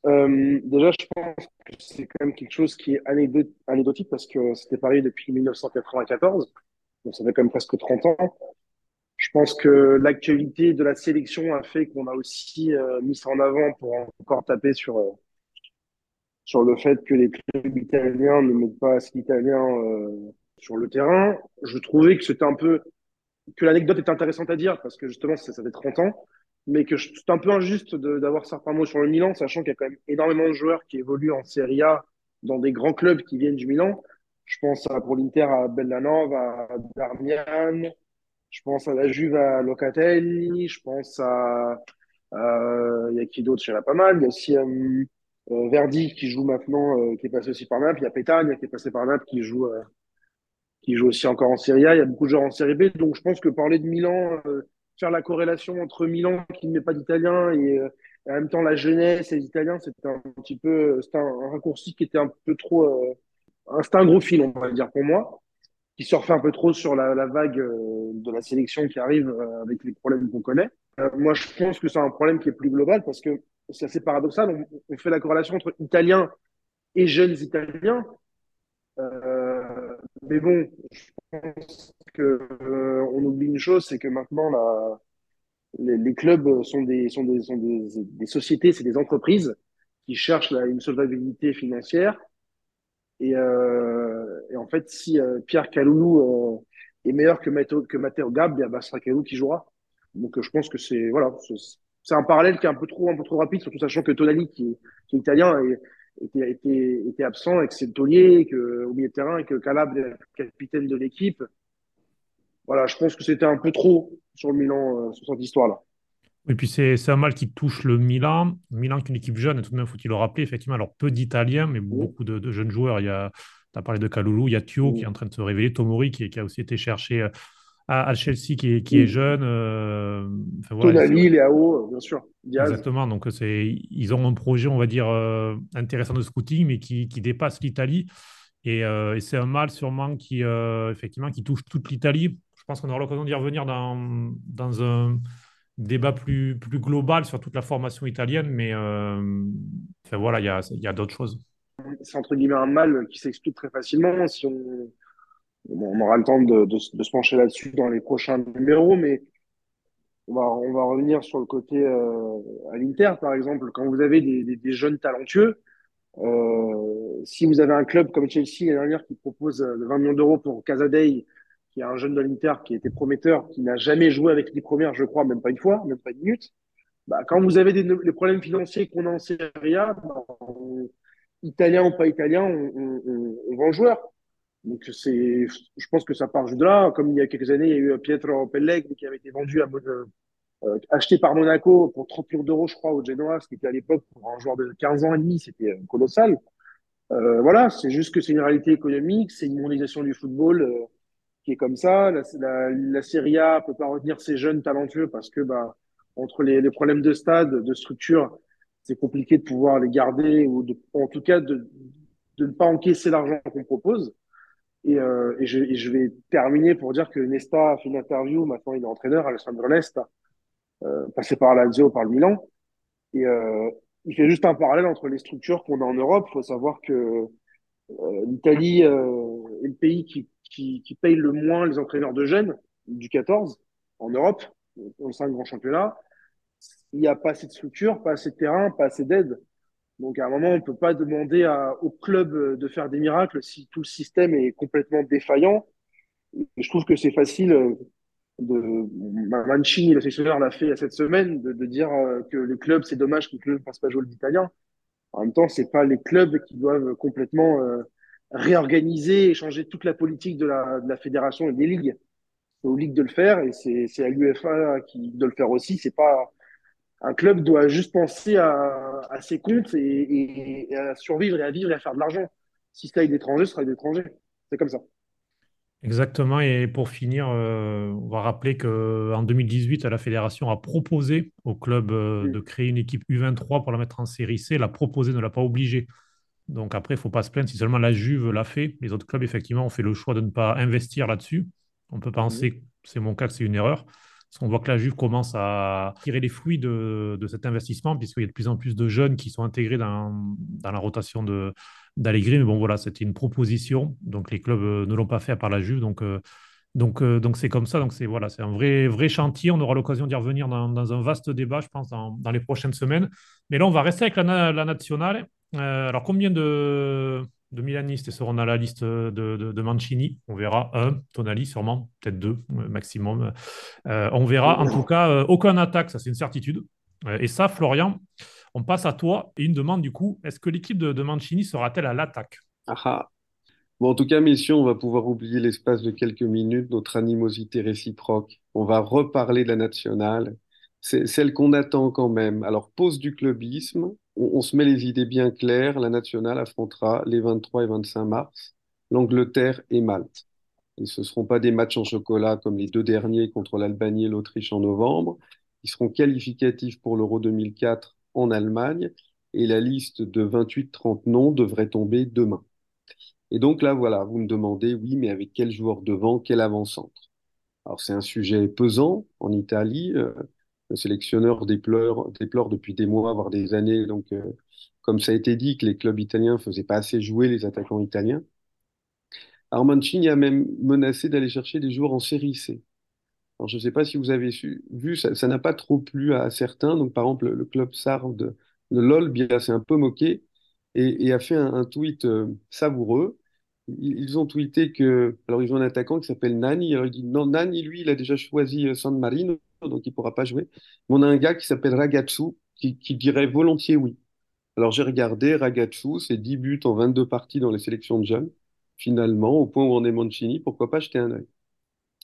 déjà, je pense que c'est quand même quelque chose qui est anecdotique parce que c'était pareil depuis 1994, donc ça fait quand même presque 30 ans. Je pense que l'actualité de la sélection a fait qu'on a aussi euh, mis ça en avant pour encore taper sur, euh, sur le fait que les clubs italiens ne mettent pas assez d'Italiens euh, sur le terrain. Je trouvais que c'était un peu que l'anecdote est intéressante à dire parce que justement ça, ça fait 30 ans, mais que c'est un peu injuste d'avoir certains mots sur le Milan, sachant qu'il y a quand même énormément de joueurs qui évoluent en Serie A dans des grands clubs qui viennent du Milan. Je pense à, pour l'Inter à Bellanova, à Darmian, je pense à la Juve à Locatelli, je pense à, il y a qui d'autre, il y en a pas mal. Il y a aussi euh, euh, Verdi qui joue maintenant, euh, qui est passé aussi par Naples. Il y a Pétagne qui est passé par Naples, qui joue, qui joue aussi encore en Serie A. Il y a beaucoup de joueurs en Serie B. Donc je pense que parler de Milan, faire la corrélation entre Milan qui ne met pas d'Italiens et, en même temps la jeunesse et les Italiens, c'était un petit peu, c'était un, raccourci qui était un peu trop, c'était un gros fil, on va dire pour moi qui surfait un peu trop sur la, la vague euh, de la sélection qui arrive euh, avec les problèmes qu'on connaît. Euh, moi, je pense que c'est un problème qui est plus global parce que c'est assez paradoxal. On, fait la corrélation entre Italiens et jeunes Italiens. Euh, mais bon, je pense que on oublie une chose, c'est que maintenant la, les, clubs sont des sont des sont des, des sociétés, c'est des entreprises qui cherchent la, une solvabilité financière et, euh, et en fait, si euh, Pierre Caloulou euh, est meilleur que Matteo, que Matteo Gab, bah, ce sera Caloulou qui jouera. Donc, je pense que c'est voilà, c'est un parallèle qui est un peu trop un peu trop rapide, surtout sachant que Tonali, qui, qui est italien, et, était, était, était absent et que c'est Taulier que, au milieu de terrain et que Calab est capitaine de l'équipe. Voilà, je pense que c'était un peu trop sur le Milan, sur cette histoire-là. Et puis c'est un mal qui touche le Milan. Milan qui est une équipe jeune, et tout de même, faut-il le rappeler, effectivement, alors peu d'Italiens, mais beaucoup de, jeunes joueurs. Il y a, tu as parlé de Kaloulou, il y a Thio qui est en train de se révéler, Tomori qui, qui a aussi été cherché euh, à, Chelsea qui est, qui est jeune. Euh, enfin, voilà, Léao, bien sûr. Exactement, donc ils ont un projet, on va dire, euh, intéressant de scouting, mais qui, qui dépasse l'Italie. Et, et c'est un mal sûrement qui, effectivement, qui touche toute l'Italie. Je pense qu'on aura l'occasion d'y revenir dans, dans un débat plus, plus global sur toute la formation italienne, mais euh, enfin, voilà, il y a, y a d'autres choses. C'est entre guillemets un mal qui s'explique très facilement si on, on aura le temps de, se pencher là-dessus dans les prochains numéros, mais on va, revenir sur le côté euh, à l'Inter, par exemple. Quand vous avez des, jeunes talentueux, euh, si vous avez un club comme Chelsea l'année dernière qui propose 20 millions d'euros pour Casadei, qui est un jeune de l'Inter qui était prometteur, qui n'a jamais joué avec les premières, je crois, même pas une fois, même pas une minute. Bah, quand vous avez des, les problèmes financiers qu'on a en Serie A, bah, italien ou pas italien, on, on, on vend joueur. Donc c'est, je pense que ça part de là. Comme il y a quelques années, il y a eu Pietro Pellegrini qui avait été vendu à euh, acheté par Monaco pour 30 millions d'euros, je crois, au Genoa, ce qui était à l'époque pour un joueur de 15 ans et demi, c'était euh, colossal. Euh, voilà, c'est juste que c'est une réalité économique, c'est une mondialisation du football euh, qui est comme ça. La, la, la Serie A peut pas retenir ses jeunes talentueux parce que bah entre les, les problèmes de stade, de structure, c'est compliqué de pouvoir les garder ou de, en tout cas de, de ne pas encaisser l'argent qu'on propose. Et, euh, et, je, et, je, vais terminer pour dire que Nesta a fait une interview, maintenant il est entraîneur, Alessandro Nesta, euh, passé par Lazio, par le Milan. Et euh, il fait juste un parallèle entre les structures qu'on a en Europe. Il faut savoir que euh, l'Italie euh, est le pays qui, qui, qui, paye le moins les entraîneurs de jeunes du 14 en Europe, dans le 5 grands championnats. Il n'y a pas assez de structures, pas assez de terrain, pas assez d'aide. Donc à un moment, on ne peut pas demander à, au club de faire des miracles si tout le système est complètement défaillant. Je trouve que c'est facile de Mancini, le sélectionneur, l'a fait cette semaine, de, de dire euh, que les clubs, c'est dommage que les clubs ne fassent pas jouer l'italien. En même temps, c'est pas les clubs qui doivent complètement euh, réorganiser et changer toute la politique de la, de la fédération et des ligues. C'est aux ligues de le faire et c'est à l'UFA qui de le faire aussi. C'est pas un club doit juste penser à, à ses comptes et, et, et, à survivre et à vivre et à faire de l'argent. Si ça est d'étrangers, ce sera d'étrangers. C'est comme ça. Exactement. Et pour finir, euh, on va rappeler qu'en 2018, la fédération a proposé au club euh, de créer une équipe U23 pour la mettre en série C. L'a proposé, ne l'a pas obligé. Donc après, il ne faut pas se plaindre si seulement la Juve l'a fait. Les autres clubs, effectivement, ont fait le choix de ne pas investir là-dessus. On peut penser, c'est mon cas, que c'est une erreur. Qu'on voit que la Juve commence à tirer les fruits de, de cet investissement, puisqu'il y a de plus en plus de jeunes qui sont intégrés dans, dans la rotation de. Mais bon, voilà, c'était une proposition. Donc, les clubs euh, ne l'ont pas fait à part la Juve. Donc, euh, donc, euh, donc c'est comme ça. Donc, c'est voilà, c'est un vrai, vrai chantier. On aura l'occasion d'y revenir dans, un vaste débat, je pense, dans, dans, les prochaines semaines. Mais là, on va rester avec la, nationale. Alors, combien de, de Milanistes seront dans la liste de, de, Mancini On verra un, Tonali sûrement, peut-être deux maximum. Euh, on verra. En tout cas, euh, aucun attaque, ça c'est une certitude. et ça, Florian, on passe à toi et une demande du coup, est-ce que l'équipe de, de, Mancini sera-t-elle à l'attaque? Ah Bon, en tout cas, messieurs, on va pouvoir oublier l'espace de quelques minutes notre animosité réciproque. On va reparler de la nationale. C'est celle qu'on attend quand même. Alors, pause du clubisme. On, se met les idées bien claires. La nationale affrontera les 23 et 25 mars l'Angleterre et Malte. Et ce ne seront pas des matchs en chocolat comme les deux derniers contre l'Albanie et l'Autriche en novembre. Ils seront qualificatifs pour l'Euro 2004 en Allemagne et la liste de 28-30 noms devrait tomber demain. Et donc là, voilà, vous me demandez, oui, mais avec quel joueur devant, quel avant-centre? Alors c'est un sujet pesant en Italie. Euh, le sélectionneur déplore, depuis des mois, voire des années, donc euh, comme ça a été dit, que les clubs italiens faisaient pas assez jouer les attaquants italiens. Alors a même menacé d'aller chercher des joueurs en série C. Alors, je ne sais pas si vous avez vu, ça n'a pas trop plu à, certains. Donc, par exemple, le, club sarde de, de LOL s'est un peu moqué et, a fait un, tweet euh, savoureux. Ils, ils, ont tweeté que, alors ils ont un attaquant qui s'appelle Nani. Alors il dit non, Nani, lui, il a déjà choisi euh, San Marino, donc il ne pourra pas jouer. Mais on a un gars qui s'appelle Ragazzu qui, dirait volontiers oui. Alors j'ai regardé Ragazzu, c'est 10 buts en 22 parties dans les sélections de jeunes. Finalement, au point où on est Mancini, pourquoi pas jeter un œil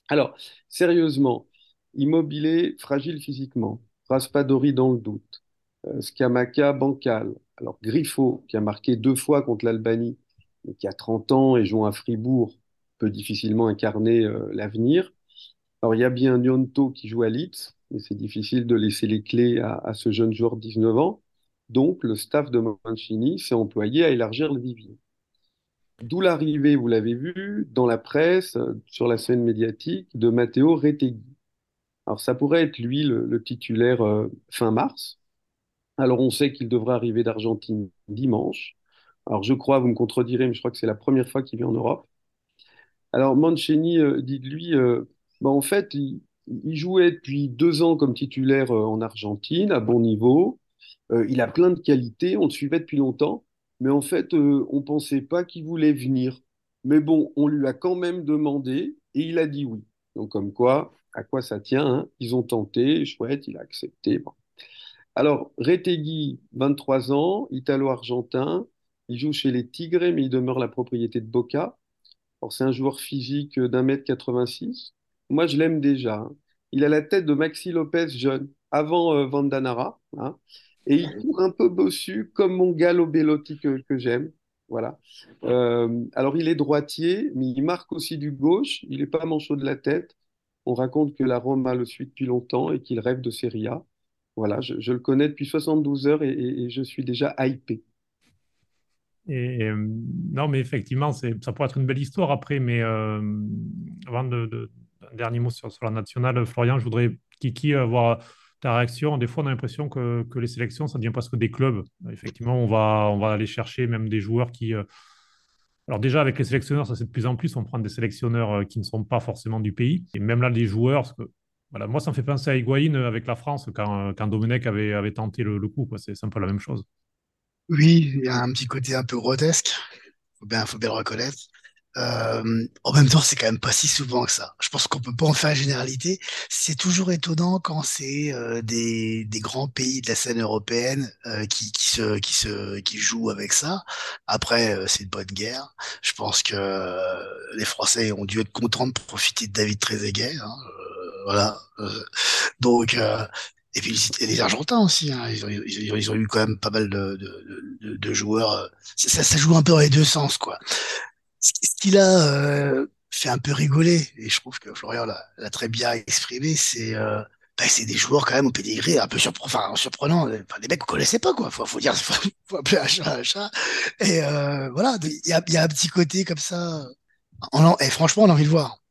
alors, sérieusement, Immobilier fragile physiquement, Raspadori dans le doute, euh, Scamaca bancal, alors Griffo qui a marqué deux fois contre l'Albanie, mais qui a 30 ans et joue à Fribourg, peut difficilement incarner euh, l'avenir. Alors il y a bien Nyonto qui joue à Leeds, mais c'est difficile de laisser les clés à, ce jeune joueur de 19 ans. Donc le staff de Mancini s'est employé à élargir le vivier. D'où l'arrivée, vous l'avez vu, dans la presse, sur la scène médiatique, de Matteo Retegui. Alors ça pourrait être lui le, le titulaire euh, fin mars. Alors on sait qu'il devrait arriver d'Argentine dimanche. Alors je crois, vous me contredirez, mais je crois que c'est la première fois qu'il vient en Europe. Alors Mancini euh, dit de lui, euh, bah, en fait, il, jouait depuis deux ans comme titulaire en Argentine, à bon niveau. il a plein de qualités, on le suivait depuis longtemps, mais en fait, on ne pensait pas qu'il voulait venir. Mais bon, on lui a quand même demandé et il a dit oui. Donc, comme quoi, à quoi ça tient hein Ils ont tenté, chouette, il a accepté. Alors, Retegui, 23 ans, italo-argentin, il joue chez les Tigres, mais il demeure la propriété de Boca. C'est un joueur physique d'un mètre 86. Moi, je l'aime déjà. Hein. Il a la tête de Maxi Lopez jeune, avant euh, Vandanara. Hein. Et il court un peu bossu, comme mon Gallo Bellotti que, j'aime. Voilà. Euh, alors, il est droitier, mais il marque aussi du gauche. Il n'est pas manchot de la tête. On raconte que la Roma le suit depuis longtemps et qu'il rêve de Serie A. Voilà, je, le connais depuis 72 heures et, je suis déjà hypé. Non, mais effectivement, ça pourrait être une belle histoire après. Mais euh, avant de, dernier mot sur, la nationale, Florian, je voudrais, Kiki, avoir ta réaction? Des fois, on a l'impression que, les sélections, ça devient presque des clubs. Effectivement, on va, on va aller chercher même des joueurs qui. Euh, alors, déjà, avec les sélectionneurs, ça c'est de plus en plus. On prend des sélectionneurs qui ne sont pas forcément du pays. Et même là, des joueurs, parce que voilà, moi, ça me fait penser à Higuaín avec la France quand, quand Domenech avait, avait tenté le, coup. C'est un peu la même chose. Oui, il y a un petit côté un peu grotesque. Faut faut bien le reconnaître. Euh, en même temps, c'est quand même pas si souvent que ça. Je pense qu'on peut pas en faire une généralité. C'est toujours étonnant quand c'est euh, des, des grands pays de la scène européenne euh, qui, qui se qui se qui jouent avec ça. Après, euh, c'est une bonne guerre. Je pense que les Français ont dû être contents de profiter de David Trezeguet. Hein voilà. Euh, donc, euh, et puis les Argentins aussi, hein. ils, ont, ils, ont, eu quand même pas mal de, de, de, joueurs. Euh, ça, ça, joue un peu dans les deux sens, quoi. Ce, qu'il a fait un peu rigoler, et je trouve que Florian l'a très bien exprimé, c'est bah, c'est des joueurs quand même au pédigré un peu surprenant, enfin, surprenant, enfin, des mecs qu'on connaissait pas, quoi. Faut, faut dire, *laughs* faut, faut appeler un chat un chat. Et voilà, il y a, y a un petit côté comme ça. et franchement, on a envie de voir.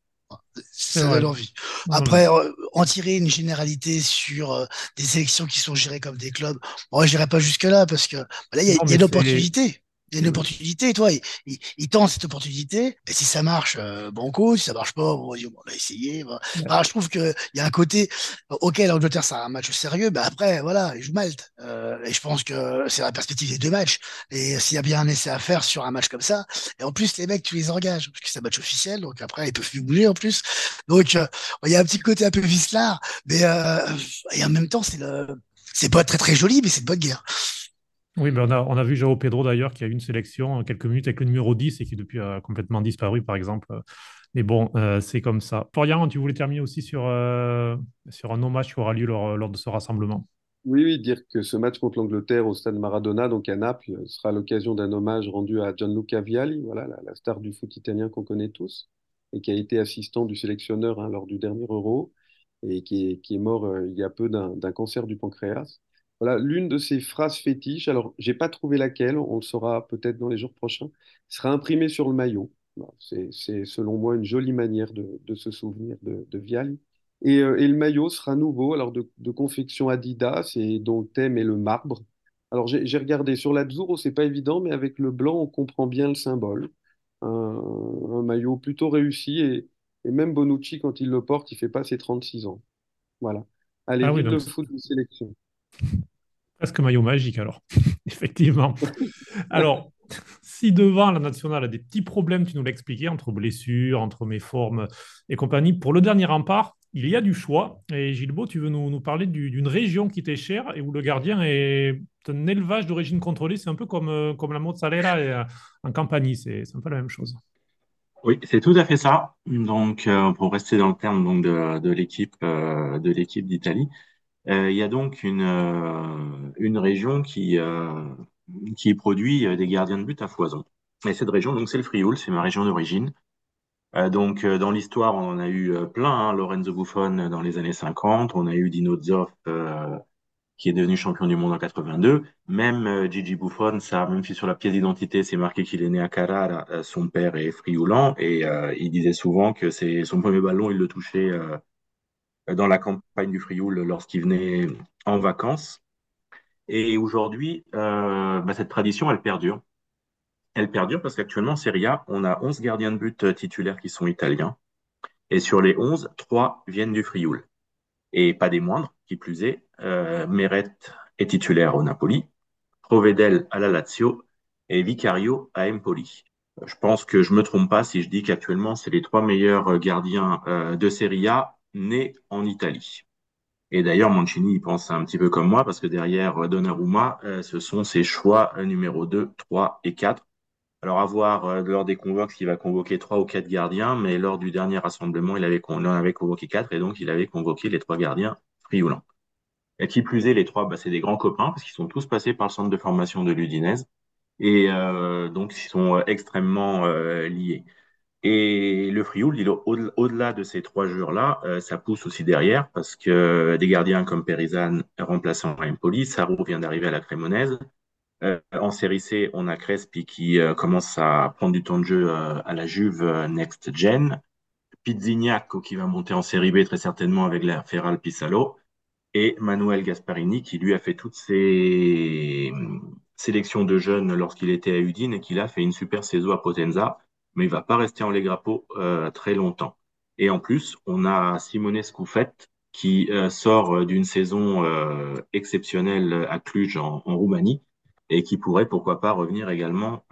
Ça l'envie. Après, euh, en tirer une généralité sur euh, des élections qui sont gérées comme des clubs, moi, je n'irai pas jusque-là parce que bah, là, il y a, y a une opportunité il y a une opportunité, toi, il, il, il, tente cette opportunité, et si ça marche, euh, banco, si ça marche pas, bon, on va essayer. je trouve qu'il y a un côté, euh, ok, l'Angleterre, c'est un match sérieux, mais après, voilà, il joue Malte. Euh, et je pense que c'est la perspective des deux matchs. Et s'il y a bien un essai à faire sur un match comme ça, et en plus, les mecs, tu les engages, parce que c'est un match officiel, donc après, ils peuvent plus bouger en plus. Donc, euh, il y a un petit côté un peu vicelard, mais euh, et en même temps, c'est le, c'est pas très très joli, mais c'est de bonne guerre. Oui, on, a, vu Jao Pedro d'ailleurs qui a eu une sélection en quelques minutes avec le numéro 10 et qui depuis a complètement disparu, par exemple. Mais bon, euh, c'est comme ça. Florian, tu voulais terminer aussi sur, euh, un hommage qui aura lieu lors, lors de ce rassemblement. Oui, oui, dire que ce match contre l'Angleterre au stade Maradona, donc à Naples, sera l'occasion d'un hommage rendu à Gianluca Vialli, voilà, la, star du foot italien qu'on connaît tous, et qui a été assistant du sélectionneur hein, lors du dernier Euro, et qui est, mort euh, il y a peu d'un cancer du pancréas. Voilà, l'une de ces phrases fétiches, alors j'ai pas trouvé laquelle, on le saura peut-être dans les jours prochains, sera imprimée sur le maillot. C'est selon moi une jolie manière de, se souvenir de, de Vial. Euh, et, le maillot sera nouveau, alors de, confection Adidas, et dont le thème est le marbre. Alors j'ai regardé sur l'Azzurro, c'est pas évident, mais avec le blanc, on comprend bien le symbole. Un, maillot plutôt réussi, et, même Bonucci, quand il le porte, il fait pas ses 36 ans. Voilà. Allez, ah le foot de sélection. Presque maillot magique alors, *laughs* effectivement. Alors, si devant la nationale a des petits problèmes, tu nous l'as expliqué, entre blessures, entre mes formes et compagnie, pour le dernier rempart, il y a du choix. Et Gilbo, tu veux nous, parler d'une région qui t'est chère et où le gardien est un élevage d'origine contrôlée. C'est un peu comme, euh, comme la mozzarella euh, en campagne, c'est un peu la même chose. Oui, c'est tout à fait ça. Donc, euh, pour rester dans le terme donc, de, de l'équipe d'Italie, il y a donc une, euh, région qui, euh, produit des gardiens de but à foison. Et cette région, donc, c'est le Frioul, c'est ma région d'origine. donc, dans l'histoire, on en a eu plein. Hein. Lorenzo Buffon dans les années 50, on a eu Dino Zoff qui est devenu champion du monde en 82. Même Gigi Buffon, ça, même si sur la pièce d'identité, c'est marqué qu'il est né à Carrara, son père est frioulan et il disait souvent que c'est son premier ballon, il le touchait dans la campagne du Frioul lorsqu'il venait en vacances. Et aujourd'hui, euh, bah, cette tradition, elle perdure. Elle perdure parce qu'actuellement, en Serie A, on a 11 gardiens de but titulaires qui sont italiens. Et sur les 11, 3 viennent du Frioul. Et pas des moindres, qui plus est, euh, Meret est titulaire au Napoli, Provedel à la Lazio et Vicario à Empoli. Je pense que je me trompe pas si je dis qu'actuellement, c'est les trois meilleurs gardiens euh, de Serie A nés en Italie. Et d'ailleurs, Mancini, il pense un petit peu comme moi, parce que derrière Donnarumma, euh, ce sont ses choix numéro 2, 3 et 4. Alors, à voir euh, lors des convoques s'il va convoquer trois ou quatre gardiens, mais lors du dernier rassemblement, il avait, en avait convoqué quatre, et donc il avait convoqué les trois gardiens frioulants. Et qui plus est, les trois, bah, c'est des grands copains, parce qu'ils sont tous passés par le centre de formation de l'Udinese, et euh, donc ils sont extrêmement liés. Et le Frioul, au-delà de ces trois joueurs-là, euh, ça pousse aussi derrière parce que des gardiens comme Perizan remplaçant Empoli, Sarro vient d'arriver à la Crémonaise. Euh, en série C, on a Crespi qui euh, commence à prendre du temps de jeu à la Juve Next Gen. Pizzignac qui va monter en série B très certainement avec la Ferral Pisalo. Et Manuel Gasparini qui lui a fait toutes ses sélections de jeunes lorsqu'il était à Udine et qui a fait une super saison à Potenza mais il va pas rester en Legrapo euh, très longtemps. Et en plus, on a Simone Scoufet qui euh, sort euh, d'une saison exceptionnelle à Cluj en, Roumanie et qui pourrait pourquoi pas revenir également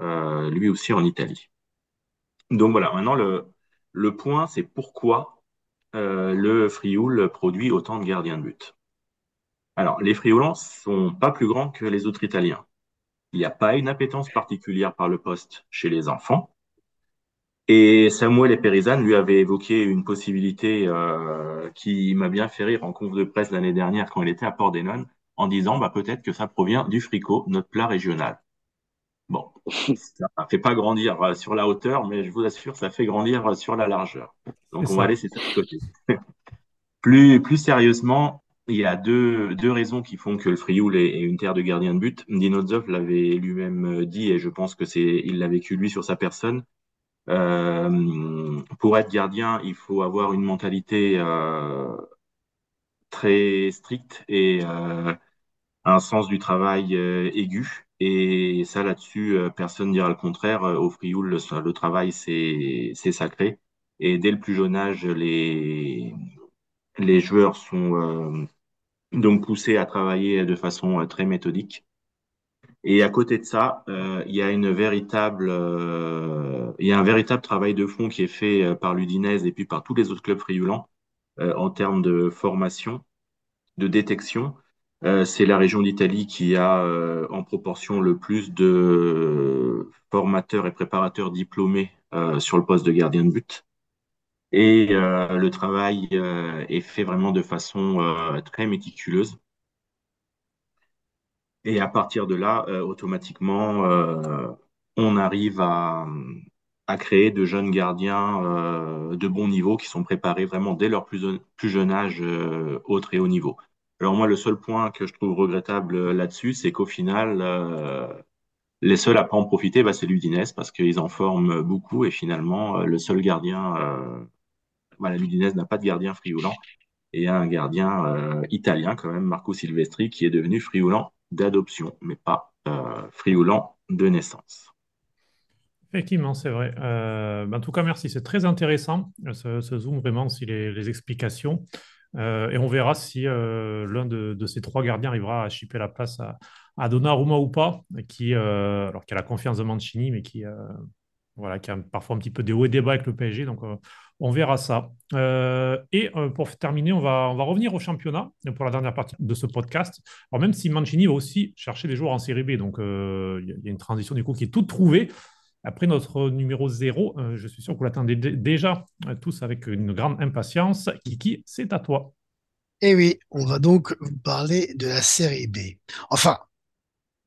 lui aussi en Italie. Donc voilà, maintenant le, le point c'est pourquoi le Frioul produit autant de gardiens de but. Alors les Frioulans sont pas plus grands que les autres Italiens. Il n'y a pas une appétence particulière par le poste chez les enfants. Et Samuel Eperizan lui avait évoqué une possibilité euh, qui m'a bien fait rire en conf de presse l'année dernière quand il était à Port-des-Nonnes, en disant bah, peut-être que ça provient du fricot, notre plat régional. Bon, ça ne fait pas grandir euh, sur la hauteur, mais je vous assure, ça fait grandir euh, sur la largeur. Donc on va laisser ça de côté. *laughs* plus, plus sérieusement, il y a deux, deux raisons qui font que le Frioul est, une terre de gardien de but. Dinozov l'avait lui-même dit, et je pense que c'est il l'a vécu lui sur sa personne. Euh, pour être gardien, il faut avoir une mentalité euh, très stricte et euh, un sens du travail aigu. Et ça, là-dessus, personne ne dira le contraire. Au Frioul, le, travail, c'est sacré. Et dès le plus jeune âge, les, les joueurs sont donc poussés à travailler de façon très méthodique. Et à côté de ça, euh, il y a une véritable, euh, il y a un véritable travail de fond qui est fait euh, par l'Udinese et puis par tous les autres clubs frioulants en termes de formation, de détection. c'est la région d'Italie qui a en proportion le plus de formateurs et préparateurs diplômés sur le poste de gardien de but. Et le travail est fait vraiment de façon très méticuleuse. Et à partir de là, euh, automatiquement, euh, on arrive à, créer de jeunes gardiens euh, de bon niveau qui sont préparés vraiment dès leur plus, jeune âge au très haut niveau. Alors moi, le seul point que je trouve regrettable là-dessus, c'est qu'au final, les seuls à pas en profiter, bah, c'est l'Udinese parce qu'ils en forment beaucoup et finalement, le seul gardien, voilà, l'Udinese n'a pas de gardien frioulant et un gardien italien quand même, Marco Silvestri, qui est devenu frioulant d'adoption, mais pas euh, frioulant de naissance. Effectivement, c'est vrai. Euh, ben, en tout cas, merci. C'est très intéressant, ce, zoom, vraiment, si les, explications. Euh, et on verra si l'un de, ces trois gardiens arrivera à chipper la place à, à Donnarumma ou pas, qui, alors qui a la confiance de Mancini, mais qui, voilà, qui a parfois un petit peu des hauts et des bas avec le PSG. Donc, on verra ça. Euh, et euh, pour terminer, on va, revenir au championnat pour la dernière partie de ce podcast. Alors même si Mancini va aussi chercher des joueurs en série B, donc euh, il y a une transition du coup qui est toute trouvée. Après notre numéro 0, je suis sûr que vous l'attendez déjà tous avec une grande impatience. Kiki, c'est à toi. Eh oui, on va donc vous parler de la série B. Enfin,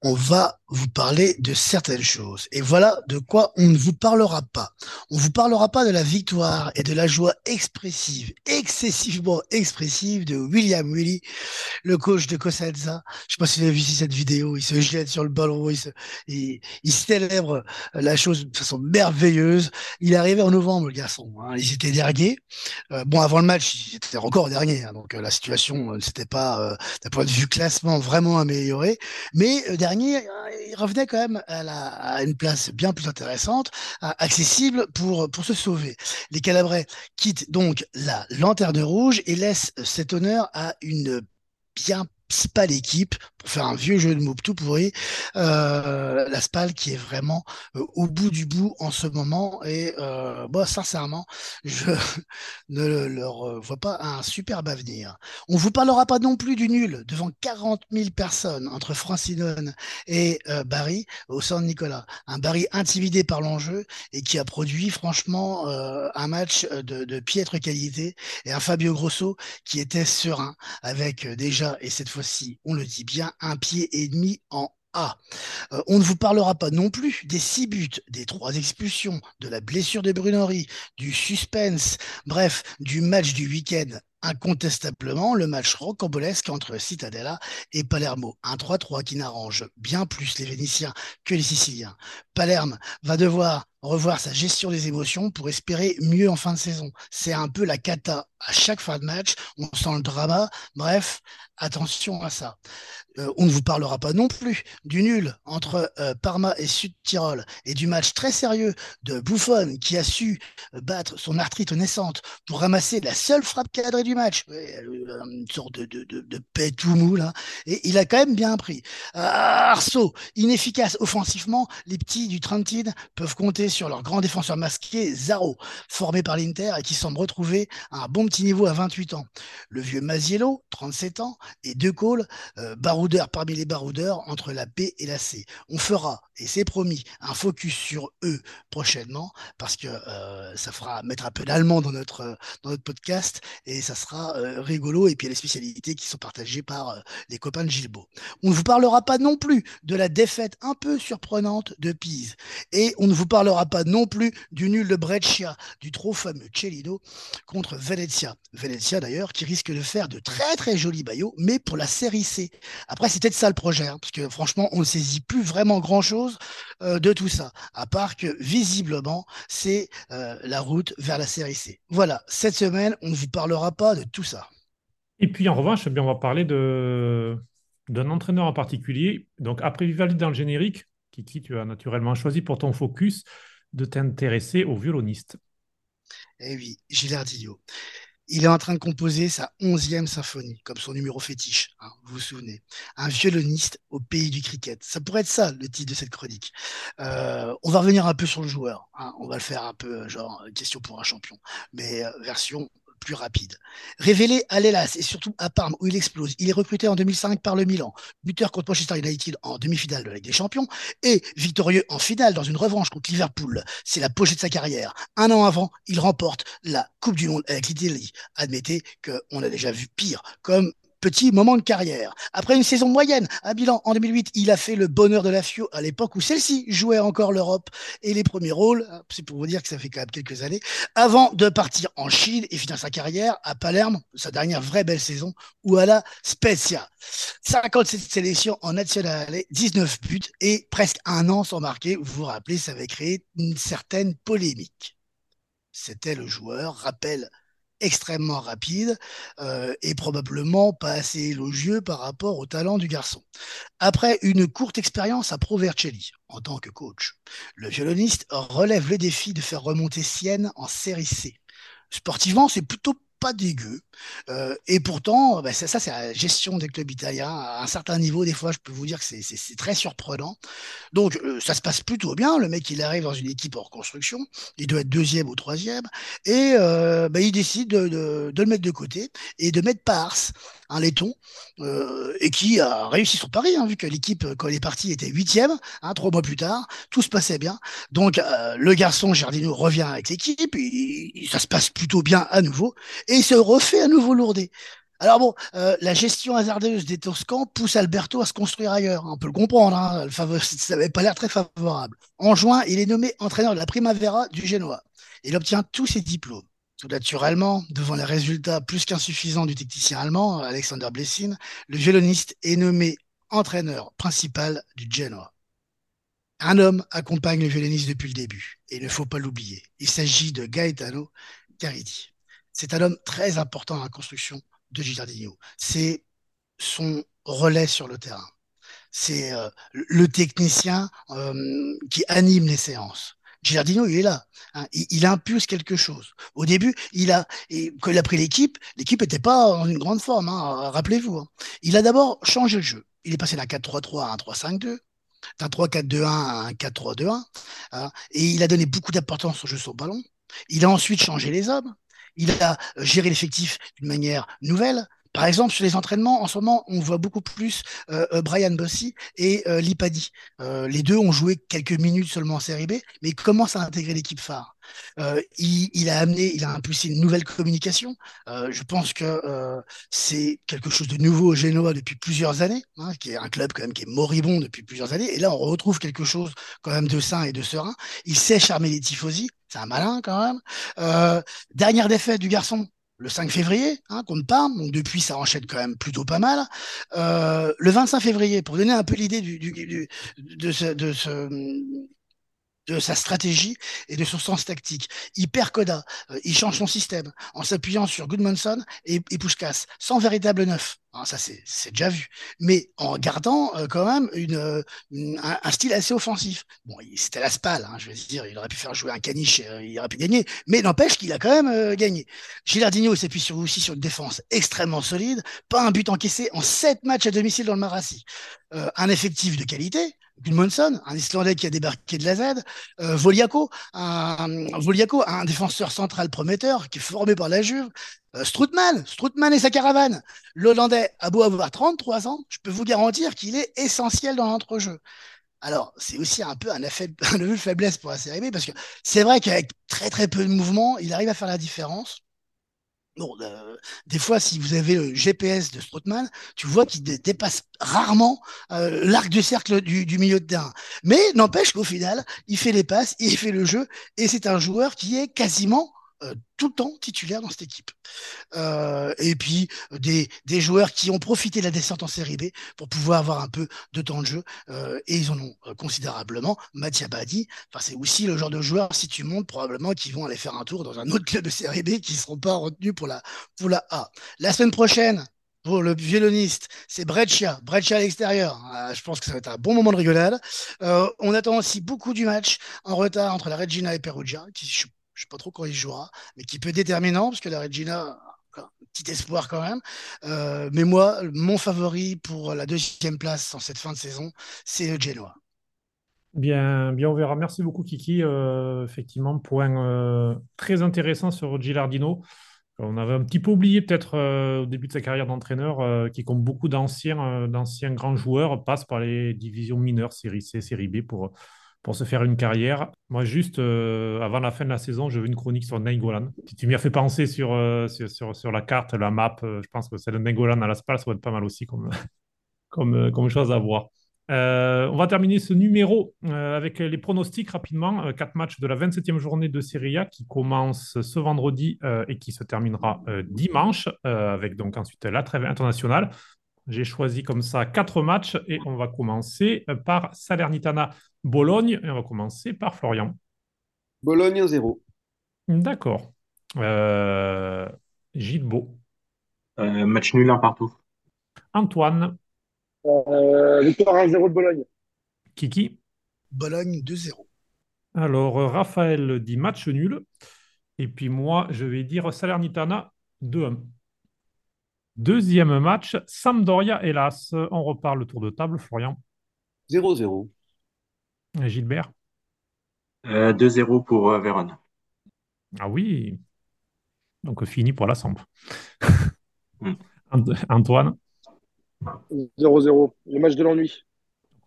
on va vous parler de certaines choses. Et voilà de quoi on ne vous parlera pas. On vous parlera pas de la victoire et de la joie expressive, excessivement expressive de William Willy, le coach de Cosenza. Je sais pas si vous avez vu cette vidéo. Il se jette sur le ballon, il, se, il, célèbre la chose de façon merveilleuse. Il est arrivé en novembre, le garçon. Hein. Il s'était dernier. Euh, bon, avant le match, il était encore dernier. Hein. donc euh, la situation ne s'était pas, euh, d'un point de vue classement, vraiment améliorée. Mais dernier, il revenait quand même à une place bien plus intéressante, accessible pour, pour se sauver. Les Calabrais quittent donc la lanterne rouge et laissent cet honneur à une bien pas l'équipe pour faire un vieux jeu de mots tout pourri, euh, la SPAL qui est vraiment euh, au bout du bout en ce moment. Et euh, bon, sincèrement, je *laughs* ne leur euh, vois pas un superbe avenir. On vous parlera pas non plus du nul devant 40 000 personnes entre Francinone et euh, Barry au San Nicolas. Un Barry intimidé par l'enjeu et qui a produit franchement un match de, de piètre qualité et un Fabio Grosso qui était serein avec déjà, et cette on le dit bien, un pied et demi en A. Euh, on ne vous parlera pas non plus des six buts, des trois expulsions, de la blessure de Bruno Henry, du suspense, bref, du match du week-end. Incontestablement, le match rocambolesque entre Cittadella et Palermo. Un 3-3 qui n'arrange bien plus les Vénitiens que les Siciliens. Palerme va devoir revoir sa gestion des émotions pour espérer mieux en fin de saison. C'est un peu la cata à chaque fin de match. On sent le drama. Bref, attention à ça. Euh, on ne vous parlera pas non plus du nul entre euh, Parma et Sud-Tirol et du match très sérieux de Buffon qui a su euh, battre son arthrite naissante pour ramasser la seule frappe cadrée du match. une sorte de, de, de, de paix tout mou. Et il a quand même bien pris. Arceau, inefficace offensivement, les petits du Trentine peuvent compter sur leur grand défenseur masqué, Zaro, formé par l'Inter et qui semble retrouver un bon petit niveau à 28 ans. Le vieux Maziello, 37 ans, et De Gaulle, euh, baroudeur parmi les baroudeurs entre la B et la C. On fera, et c'est promis, un focus sur eux prochainement parce que euh, ça fera mettre un peu d'allemand dans notre, dans notre podcast et ça sera euh, rigolo. Et puis il y a les spécialités qui sont partagées par les copains de Gilbo. On ne vous parlera pas non plus de la défaite un peu surprenante de Pise et on ne vous parlera pas non plus du nul de Breccia, du trop fameux Celido contre Venezia. Venezia d'ailleurs qui risque de faire de très très jolis baillots, mais pour la série C. Après, c'était ça le projet, hein, parce que franchement, on ne saisit plus vraiment grand-chose euh, de tout ça, à part que visiblement, c'est euh, la route vers la série C. Voilà, cette semaine, on ne vous parlera pas de tout ça. Et puis en revanche, eh on va parler de d'un entraîneur en particulier. Donc après Vivaldi dans le générique, Kiki, tu as naturellement choisi pour ton focus de t'intéresser au violoniste. Eh oui, Gilles Il est en train de composer sa onzième symphonie, comme son numéro fétiche, hein, vous vous souvenez. Un violoniste au pays du cricket. Ça pourrait être ça, le titre de cette chronique. Euh, on va revenir un peu sur le joueur. Hein. On va le faire un peu, genre, question pour un champion. Mais euh, version plus rapide. Révélé à l'Elas et surtout à Parme où il explose, il est recruté en 2005 par le Milan, buteur contre Manchester United en demi-finale de la Ligue des Champions et victorieux en finale dans une revanche contre Liverpool. C'est la pochette de sa carrière. Un an avant, il remporte la Coupe du Monde avec l'Italie. Admettez qu'on a déjà vu pire, comme petit moment de carrière. Après une saison moyenne à bilan en 2008, il a fait le bonheur de la FIO à l'époque où celle-ci jouait encore l'Europe et les premiers rôles. C'est pour vous dire que ça fait quand même quelques années. Avant de partir en Chine et finir sa carrière à Palerme, sa dernière vraie belle saison, ou à la Spezia. 57 sélections en national, 19 buts et presque un an sans marquer. Vous vous rappelez, ça avait créé une certaine polémique. C'était le joueur, rappel extrêmement rapide euh, et probablement pas assez élogieux par rapport au talent du garçon. Après une courte expérience à Pro Vercelli en tant que coach, le violoniste relève le défi de faire remonter Sienne en série C. Sportivement, c'est plutôt pas dégueu. Euh, et pourtant, ben ça, ça c'est la gestion des clubs italiens. À un certain niveau, des fois, je peux vous dire que c'est très surprenant. Donc, euh, ça se passe plutôt bien. Le mec, il arrive dans une équipe en reconstruction. Il doit être deuxième ou troisième. Et euh, ben, il décide de, le mettre de côté et de mettre Pars, un laiton, euh, et qui a réussi son pari, hein, vu que l'équipe, quand elle est partie, était huitième, hein, trois mois plus tard. Tout se passait bien. Donc, euh, le garçon Giardino revient avec l'équipe. Ça se passe plutôt bien à nouveau il se refait à nouveau lourder. Alors bon, euh, la gestion hasardeuse des Toscans pousse Alberto à se construire ailleurs. On peut le comprendre, hein, *laughs* ça n'avait pas l'air très favorable. En juin, il est nommé entraîneur de la Primavera du Genoa. Il obtient tous ses diplômes. Tout naturellement, devant les résultats plus qu'insuffisants du technicien allemand, Alexander Blessin, le violoniste est nommé entraîneur principal du Genoa. Un homme accompagne le violoniste depuis le début, et il ne faut pas l'oublier. Il s'agit de Gaetano Caridi. C'est un homme très important dans la construction de Gilardino. C'est son relais sur le terrain. c'est euh, le technicien euh, qui anime les séances. Gilardino, il est là. Hein. Il, il, impulse quelque chose. Au début, il a, quand il a pris l'équipe, l'équipe n'était pas en une grande forme, hein, rappelez-vous. Hein. Il a d'abord changé le jeu. Il est passé d'un 4-3-3 à un 3-5-2 d'un 3-4-2-1 à un 4-3-2-1. Hein, et il a donné beaucoup d'importance au jeu sur le ballon. Il a ensuite changé les hommes. Il a géré l'effectif d'une manière nouvelle. Par exemple, sur les entraînements, en ce moment, on voit beaucoup plus euh, euh Brian Bossy et euh, Lipadi. Euh, les deux ont joué quelques minutes seulement en série B, mais ils commencent à intégrer l'équipe phare. Euh, il, a amené, il a impulsé une nouvelle communication. Euh, je pense que euh, c'est quelque chose de nouveau au Genoa depuis plusieurs années, hein, qui est un club quand même qui est moribond depuis plusieurs années. Et là, on retrouve quelque chose quand même de sain et de serein. Il sait charmer les tifosi. C'est un malin quand même. Euh, dernière défaite du garçon, le 5 février, hein, contre Parme. Donc depuis, ça enchaîne quand même plutôt pas mal. Euh, le 25 février, pour donner un peu l'idée de, ce, de sa stratégie et de son sens tactique. Il perd Coda, euh, il change son système en s'appuyant sur Goodmanson et, et sans véritable neuf. Hein, ça, c'est déjà vu. Mais en gardant euh, quand même une, une un, style assez offensif. Bon, c'était la SPAL, hein, je veux dire, il aurait pu faire jouer un caniche, euh, il aurait pu gagner. Mais n'empêche qu'il a quand même euh, gagné. Gilardino s'appuie sur, aussi sur une défense extrêmement solide, pas un but encaissé en sept matchs à domicile dans le Marassi. un effectif de qualité, Gudmundsson, un Islandais qui a débarqué de la Z, euh, Voliako, un, défenseur central prometteur qui est formé par la Juve, euh, Strootman et sa caravane. L'Hollandais a beau avoir 33 ans, je peux vous garantir qu'il est essentiel dans l'entrejeu. Alors, c'est aussi un peu un, *laughs* de faiblesse pour la série B, parce que c'est vrai qu'avec très très peu de mouvement, il arrive à faire la différence. Bon, euh, des fois, si vous avez le GPS de Strootman, tu vois qu'il dépasse rarement euh, l'arc du cercle du, du, milieu de terrain. Mais n'empêche qu'au final, il fait les passes, il fait le jeu, et c'est un joueur qui est quasiment euh, tout le temps titulaire dans cette équipe. Euh, et puis des, des, joueurs qui ont profité de la descente en série B pour pouvoir avoir un peu de temps de jeu euh, et ils en ont euh, considérablement. Mathia Badi, c'est aussi le genre de joueur, si tu montes, probablement qu'ils vont aller faire un tour dans un autre club de série B qui ne seront pas retenus pour la, pour la A. La semaine prochaine, pour le violoniste, c'est Breccia, Breccia à l'extérieur. Euh, je pense que ça va être un bon moment de rigolade. Euh, on attend aussi beaucoup du match en retard entre la Regina et Perugia, qui je je sais pas trop quand il jouera, mais qui peut être déterminant, parce que la Regina, un petit espoir quand même. Euh, mais moi, mon favori pour la deuxième place en cette fin de saison, c'est le Genoa. Bien, bien, on verra. Merci beaucoup, Kiki. Euh, effectivement, point euh, très intéressant sur Gilardino. On avait un petit peu oublié peut-être au début de sa carrière d'entraîneur, qui comme beaucoup d'anciens, d'anciens grands joueurs, passe par les divisions mineures, série C, série B, pour pour se faire une carrière. Moi, juste euh, avant la fin de la saison, je veux une chronique sur Nainggolan. Tu m'y as fait penser sur, euh, sur, sur, sur, la carte, la map, euh, je pense que c'est le Nainggolan à la SPAL, ça va être pas mal aussi comme, *laughs* comme, comme chose à voir. On va terminer ce numéro avec les pronostics rapidement. quatre matchs de la 27e journée de Serie A qui commence ce vendredi et qui se terminera dimanche avec donc ensuite la trêve internationale. J'ai choisi comme ça quatre matchs et on va commencer par Salernitana Bologne, et on va commencer par Florian. Bologne 0. D'accord. Euh, Gilles Beau. Euh, match nul, un partout. Antoine. Euh, victoire 1-0 de Bologne. Kiki. Bologne 2-0. Alors, Raphaël dit match nul. Et puis moi, je vais dire Salernitana 2-1. Deuxième match, Sampdoria, hélas. On repart le tour de table, Florian. 0-0. Gilbert euh, 2-0 pour euh, Vérone. Ah oui. Donc fini pour la Samp. *laughs* mm. Antoine 0-0. Le match de l'ennui.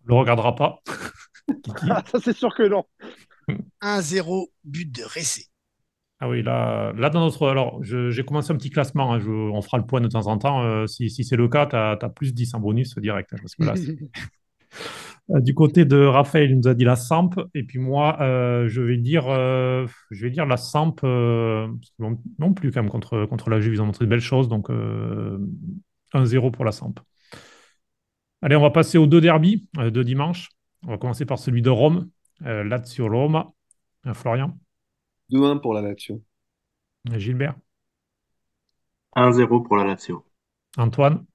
On le regardera pas. *laughs* Ça, c'est sûr que non. 1-0, but de Ressé. Ah oui, là, là dans notre. Alors, j'ai commencé un petit classement. Hein, je, on fera le point de temps en temps. Euh, si, si c'est le cas, tu as, as, plus 10 en bonus direct. Hein, parce que là, Euh, *laughs* du côté de Raphaël, il nous a dit la Samp. Et puis moi, euh, je, vais dire, euh, je vais dire la Samp. Euh, non plus, quand même, contre, contre la Juve, ils ont montré de belles choses. Donc, 1-0 pour la Samp. Allez, on va passer aux deux derbies de dimanche. On va commencer par celui de Rome, Lazio-Roma. Florian 2-1 pour la Lazio. Gilbert 1-0 pour la Lazio. Antoine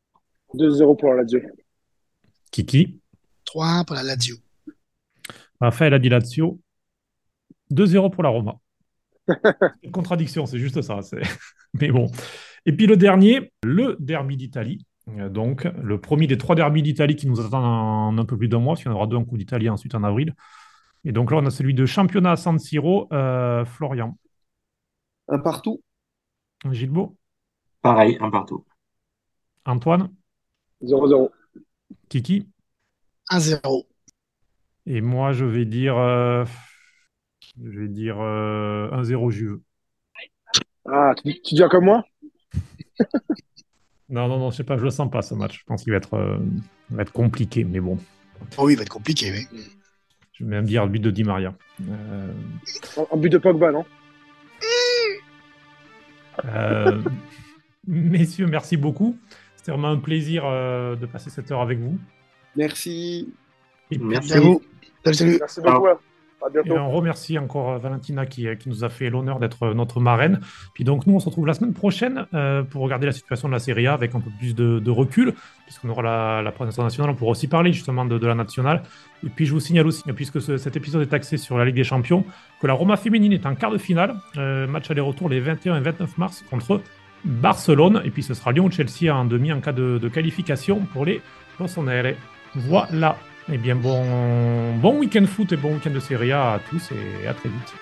2-0 pour la Lazio. Kiki 3-1 pour la Lazio. Raphaël a dit Lazio. 2-0 pour la Roma. *laughs* Une contradiction, c'est juste ça. *laughs* Mais bon. Et puis le dernier, le derby d'Italie. Euh, donc, le premier des trois derbys d'Italie qui nous attend en un peu plus d'un mois, parce qu'il y en aura deux en coup d'Italie ensuite en avril. Et donc là, on a celui de championnat à San Siro, euh, Florian. Un partout. Gilbo. Pareil, un partout. Antoine. 0-0. Kiki. 1-0. Et moi, je vais dire, euh, je vais dire 1-0 Juve. Ah, tu, tu dis comme moi? *laughs* Non, non, non, je sais pas, je le sens pas ce match. Je pense qu'il va être, euh, va être compliqué, mais bon. Oh oui, il va être compliqué, oui. Je vais même dire le but de Di Maria. Euh, en, en but de Pogba, non? Euh, *laughs* Messieurs, merci beaucoup. C'était vraiment un plaisir euh, de passer cette heure avec vous. Merci. Et Merci. À vous. Salut, salut. Merci beaucoup. hein. À et bientôt. on remercie encore euh, Valentina qui, qui nous a fait l'honneur d'être notre marraine. Puis donc nous, on se retrouve la semaine prochaine euh, pour regarder la situation de la Serie A avec un peu plus de, de recul, puisqu'on aura la, la presse internationale, on pourra aussi parler justement de, de la nationale. Et puis je vous signale aussi, puisque ce- cet épisode est axé sur la Ligue des Champions, que la Roma féminine est en quart de finale, euh, match aller-retour les 21 et 29 mars contre Barcelone. Et puis ce sera Lyon ou Chelsea en demi en cas de, de qualification pour les Rossoneri. Voilà. Eh bien bon, bon week-end foot et bon week-end de Serie A à tous et à très vite.